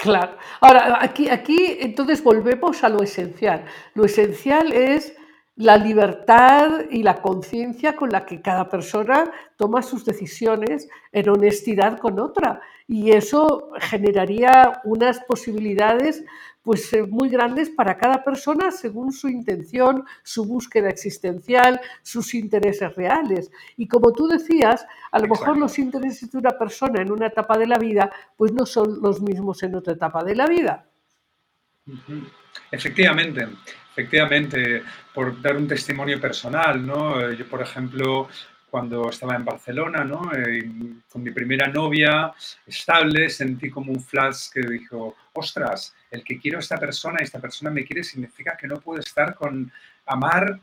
Claro. Ahora, aquí, aquí entonces volvemos a lo esencial. Lo esencial es la libertad y la conciencia con la que cada persona toma sus decisiones en honestidad con otra. Y eso generaría unas posibilidades pues, eh, muy grandes para cada persona según su intención, su búsqueda existencial, sus intereses reales. Y como tú decías, a lo mejor los intereses de una persona en una etapa de la vida pues no son los mismos en otra etapa de la vida. Efectivamente, efectivamente, por dar un testimonio personal, ¿no? Eh, yo, por ejemplo, cuando estaba en Barcelona, ¿no? Eh, con mi primera novia estable, sentí como un flash que dijo, ostras, el que quiero a esta persona y esta persona me quiere significa que no puedo estar con amar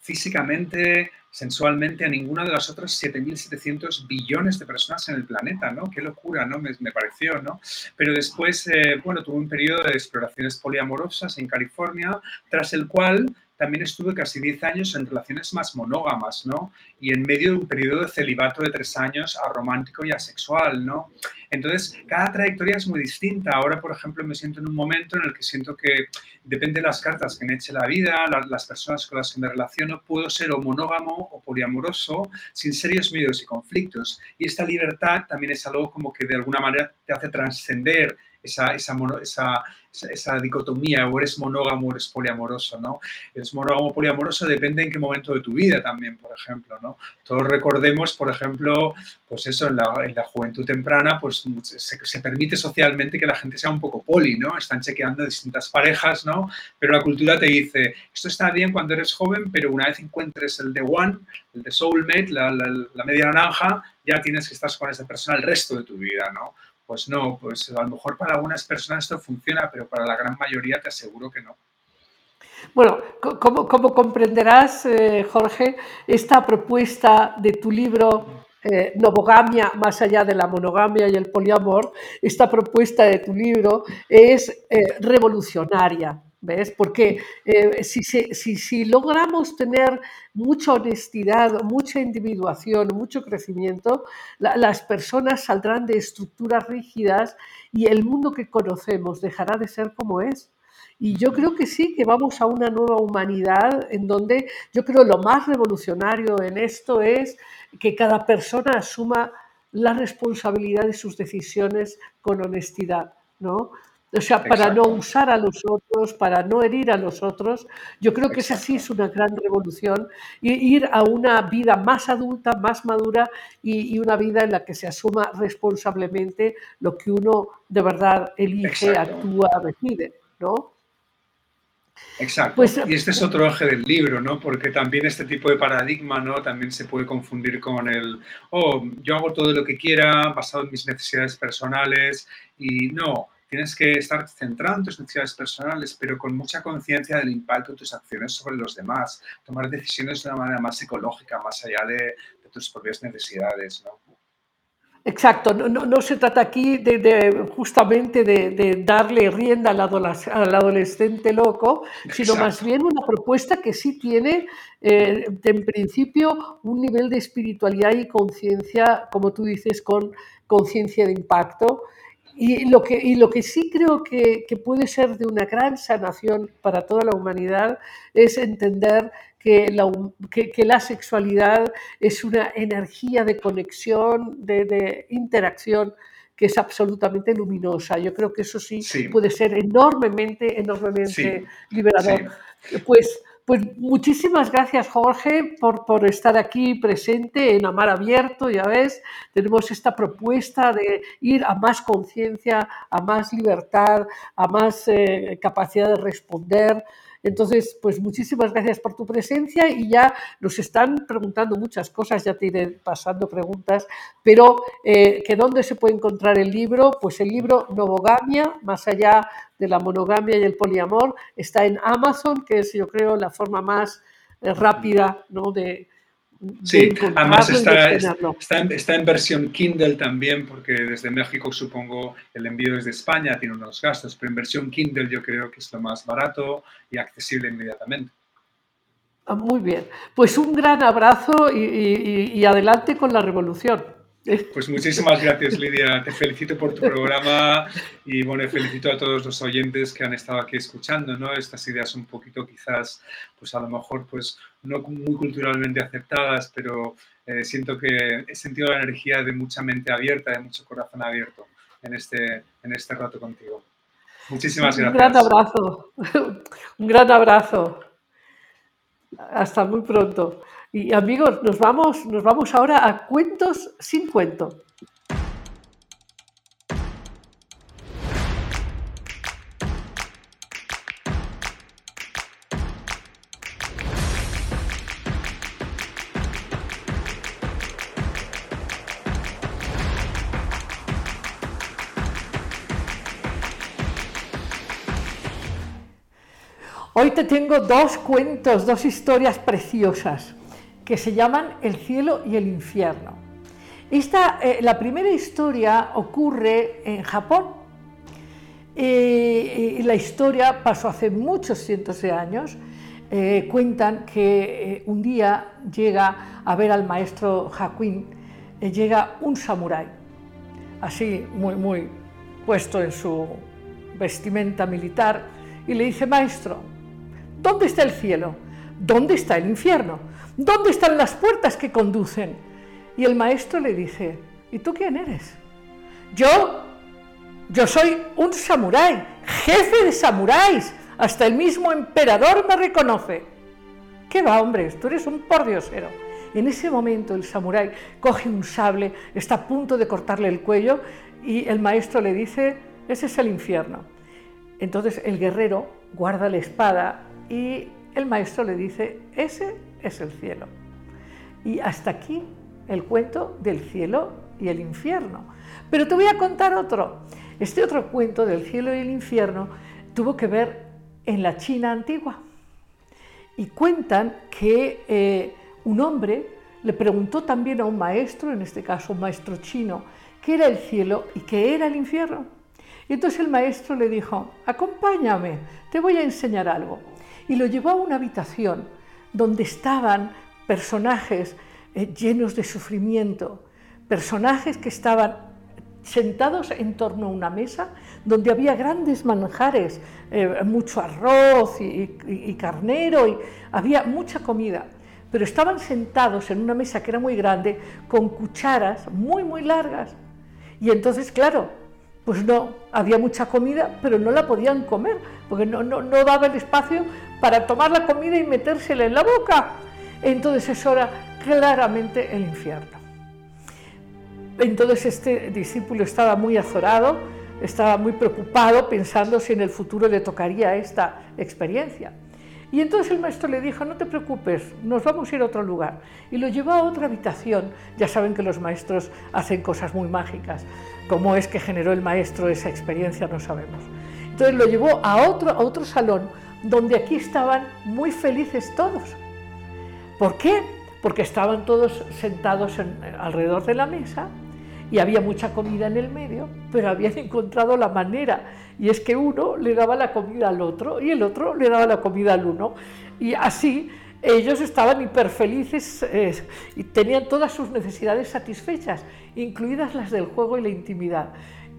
físicamente, sensualmente a ninguna de las otras 7.700 billones de personas en el planeta, ¿no? Qué locura, ¿no? Me, pareció, ¿no? Pero después, eh, bueno, tuve un periodo de exploraciones poliamorosas en California, tras el cual también estuve casi 10 años en relaciones más monógamas, ¿no? Y en medio de un periodo de celibato de tres años aromántico y asexual, ¿no? Entonces, cada trayectoria es muy distinta. Ahora, por ejemplo, me siento en un momento en el que siento que depende de las cartas que me eche la vida, las personas con las que me relaciono, puedo ser o monógamo o poliamoroso sin serios miedos y conflictos. Y esta libertad también es algo como que de alguna manera te hace trascender esa, esa, esa, esa, dicotomía, o eres monógamo o eres poliamoroso, ¿no? Eres monógamo o poliamoroso depende en qué momento de tu vida también, por ejemplo, ¿no? Todos recordemos, por ejemplo, pues eso, en la, en la juventud temprana, pues se, se, permite socialmente que la gente sea un poco poli, ¿no? Están chequeando distintas parejas, ¿no? Pero la cultura te dice, esto está bien cuando eres joven, pero una vez encuentres el de one, el de soulmate, la, la, la media naranja, ya tienes que estar con esa persona el resto de tu vida, ¿no? Pues no, pues a lo mejor para algunas personas esto funciona, pero para la gran mayoría te aseguro que no. Bueno, como, comprenderás, eh, Jorge, esta propuesta de tu libro eh, Novogamia más allá de la monogamia y el poliamor, esta propuesta de tu libro es eh, revolucionaria. ¿Ves? Porque eh, si, si, si, logramos tener mucha honestidad, mucha individuación, mucho crecimiento, la, las personas saldrán de estructuras rígidas y el mundo que conocemos dejará de ser como es. Y yo creo que sí, que vamos a una nueva humanidad en donde yo creo lo más revolucionario en esto es que cada persona asuma la responsabilidad de sus decisiones con honestidad, ¿no? O sea, para no Exacto. usar a los otros, para no herir a los otros. Yo creo que esa sí Exacto. es una gran revolución. Ir a una vida más adulta, más madura y, y una vida en la que se asuma responsablemente lo que uno de verdad elige, Exacto. actúa, decide, ¿no? Exacto. Pues, y este es otro eje del libro, ¿no? Porque también este tipo de paradigma, ¿no? También se puede confundir con el, oh, yo hago todo lo que quiera basado en mis necesidades personales y no, tienes que estar centrado en tus necesidades personales, pero con mucha conciencia del impacto de tus acciones sobre los demás, tomar decisiones de una manera más ecológica, más allá de, de tus propias necesidades, ¿no? Exacto, no, no- no se trata aquí de, de justamente de, de darle rienda al, adoles- al adolescente loco, sino más bien una propuesta que sí tiene, eh, en principio, un nivel de espiritualidad y conciencia, como tú dices, con conciencia de impacto. Y lo, que, y lo que sí creo que, que puede ser de una gran sanación para toda la humanidad es entender que la, que- que la sexualidad es una energía de conexión, de, de interacción que es absolutamente luminosa. Yo creo que eso sí, Sí. puede ser enormemente, enormemente Sí, liberador. sí. Pues, pues muchísimas gracias, Jorge, por, por estar aquí presente en Amar Abierto. Ya ves, tenemos esta propuesta de ir a más conciencia, a más libertad, a más eh, capacidad de responder. Entonces, pues muchísimas gracias por tu presencia y ya nos están preguntando muchas cosas, ya te iré pasando preguntas, pero eh, que dónde se puede encontrar el libro, pues el libro Novogamia, más allá de la monogamia y el poliamor, está en Amazon, que es yo creo la forma más eh, rápida ¿no? de, Sí, además está, está, en, está en versión Kindle también, porque desde México supongo el envío desde España tiene unos gastos, pero en versión Kindle yo creo que es lo más barato y accesible inmediatamente. Ah, Muy bien, pues un gran abrazo y, y- y adelante con la revolución. Pues muchísimas gracias, Lidia. Te felicito por tu programa y bueno, felicito a todos los oyentes que han estado aquí escuchando, ¿no? Estas ideas un poquito quizás, pues a lo mejor, pues no muy culturalmente aceptadas, pero eh, siento que he sentido la energía de mucha mente abierta, de mucho corazón abierto en este, en este rato contigo. Muchísimas Un gran gracias. abrazo, un gran abrazo. Hasta muy pronto. Y amigos, nos vamos, nos vamos ahora a cuentos sin cuento. Hoy te tengo dos cuentos, dos historias preciosas que se llaman El cielo y el infierno. Esta, eh, la primera historia ocurre en Japón. Eh, y la historia pasó hace muchos cientos de años. Eh, cuentan que eh, un día llega a ver al maestro Hakuin, eh, llega un samurái, así muy, muy puesto en su vestimenta militar, y le dice, maestro, ¿dónde está el cielo? ¿Dónde está el infierno? ¿Dónde están las puertas que conducen? Y el maestro le dice, ¿y tú quién eres? Yo, yo soy un samurái, jefe de samuráis. Hasta el mismo emperador me reconoce. ¿Qué va, hombre? Tú eres un pordiosero. En ese momento el samurái coge un sable, está a punto de cortarle el cuello y el maestro le dice, ese es el infierno. Entonces el guerrero guarda la espada y el maestro le dice, ese es el cielo. Y hasta aquí el cuento del cielo y el infierno. Pero te voy a contar otro. Este otro cuento del cielo y el infierno tuvo que ver en la China antigua. Y cuentan que eh, un hombre le preguntó también a un maestro, en este caso un maestro chino, qué era el cielo y qué era el infierno. Y entonces el maestro le dijo, acompáñame, te voy a enseñar algo. Y lo llevó a una habitación donde estaban personajes eh, llenos de sufrimiento, personajes que estaban sentados en torno a una mesa donde había grandes manjares, eh, mucho arroz y, y, carnero, y había mucha comida, pero estaban sentados en una mesa que era muy grande con cucharas muy, muy largas. Y entonces, claro, Pues no, había mucha comida, pero no la podían comer, porque no, no, no daba el espacio para tomar la comida y metérsela en la boca. Entonces eso era claramente el infierno. Entonces este discípulo estaba muy azorado, estaba muy preocupado pensando si en el futuro le tocaría esta experiencia. Y entonces el maestro le dijo, no te preocupes, nos vamos a ir a otro lugar. Y lo llevó a otra habitación. Ya saben que los maestros hacen cosas muy mágicas. ¿Cómo es que generó el maestro esa experiencia? No sabemos. Entonces lo llevó a otro, a otro salón donde aquí estaban muy felices todos. ¿Por qué? Porque estaban todos sentados en- alrededor de la mesa y había mucha comida en el medio, pero habían encontrado la manera, y es que uno le daba la comida al otro y el otro le daba la comida al uno, y así ellos estaban hiper felices eh, y tenían todas sus necesidades satisfechas, incluidas las del juego y la intimidad,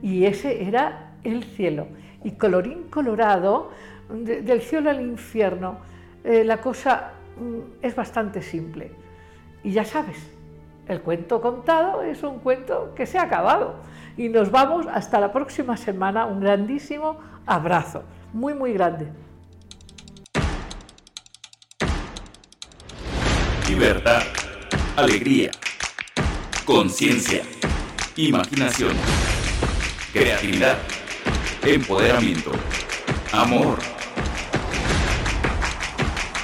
y ese era el cielo. Y colorín colorado, de- del cielo al infierno, eh, la cosa mm, es bastante simple. Y ya sabes, el cuento contado es un cuento que se ha acabado. Y nos vamos hasta la próxima semana. Un grandísimo abrazo, muy, muy grande. Libertad, alegría, conciencia, imaginación, creatividad, empoderamiento, amor.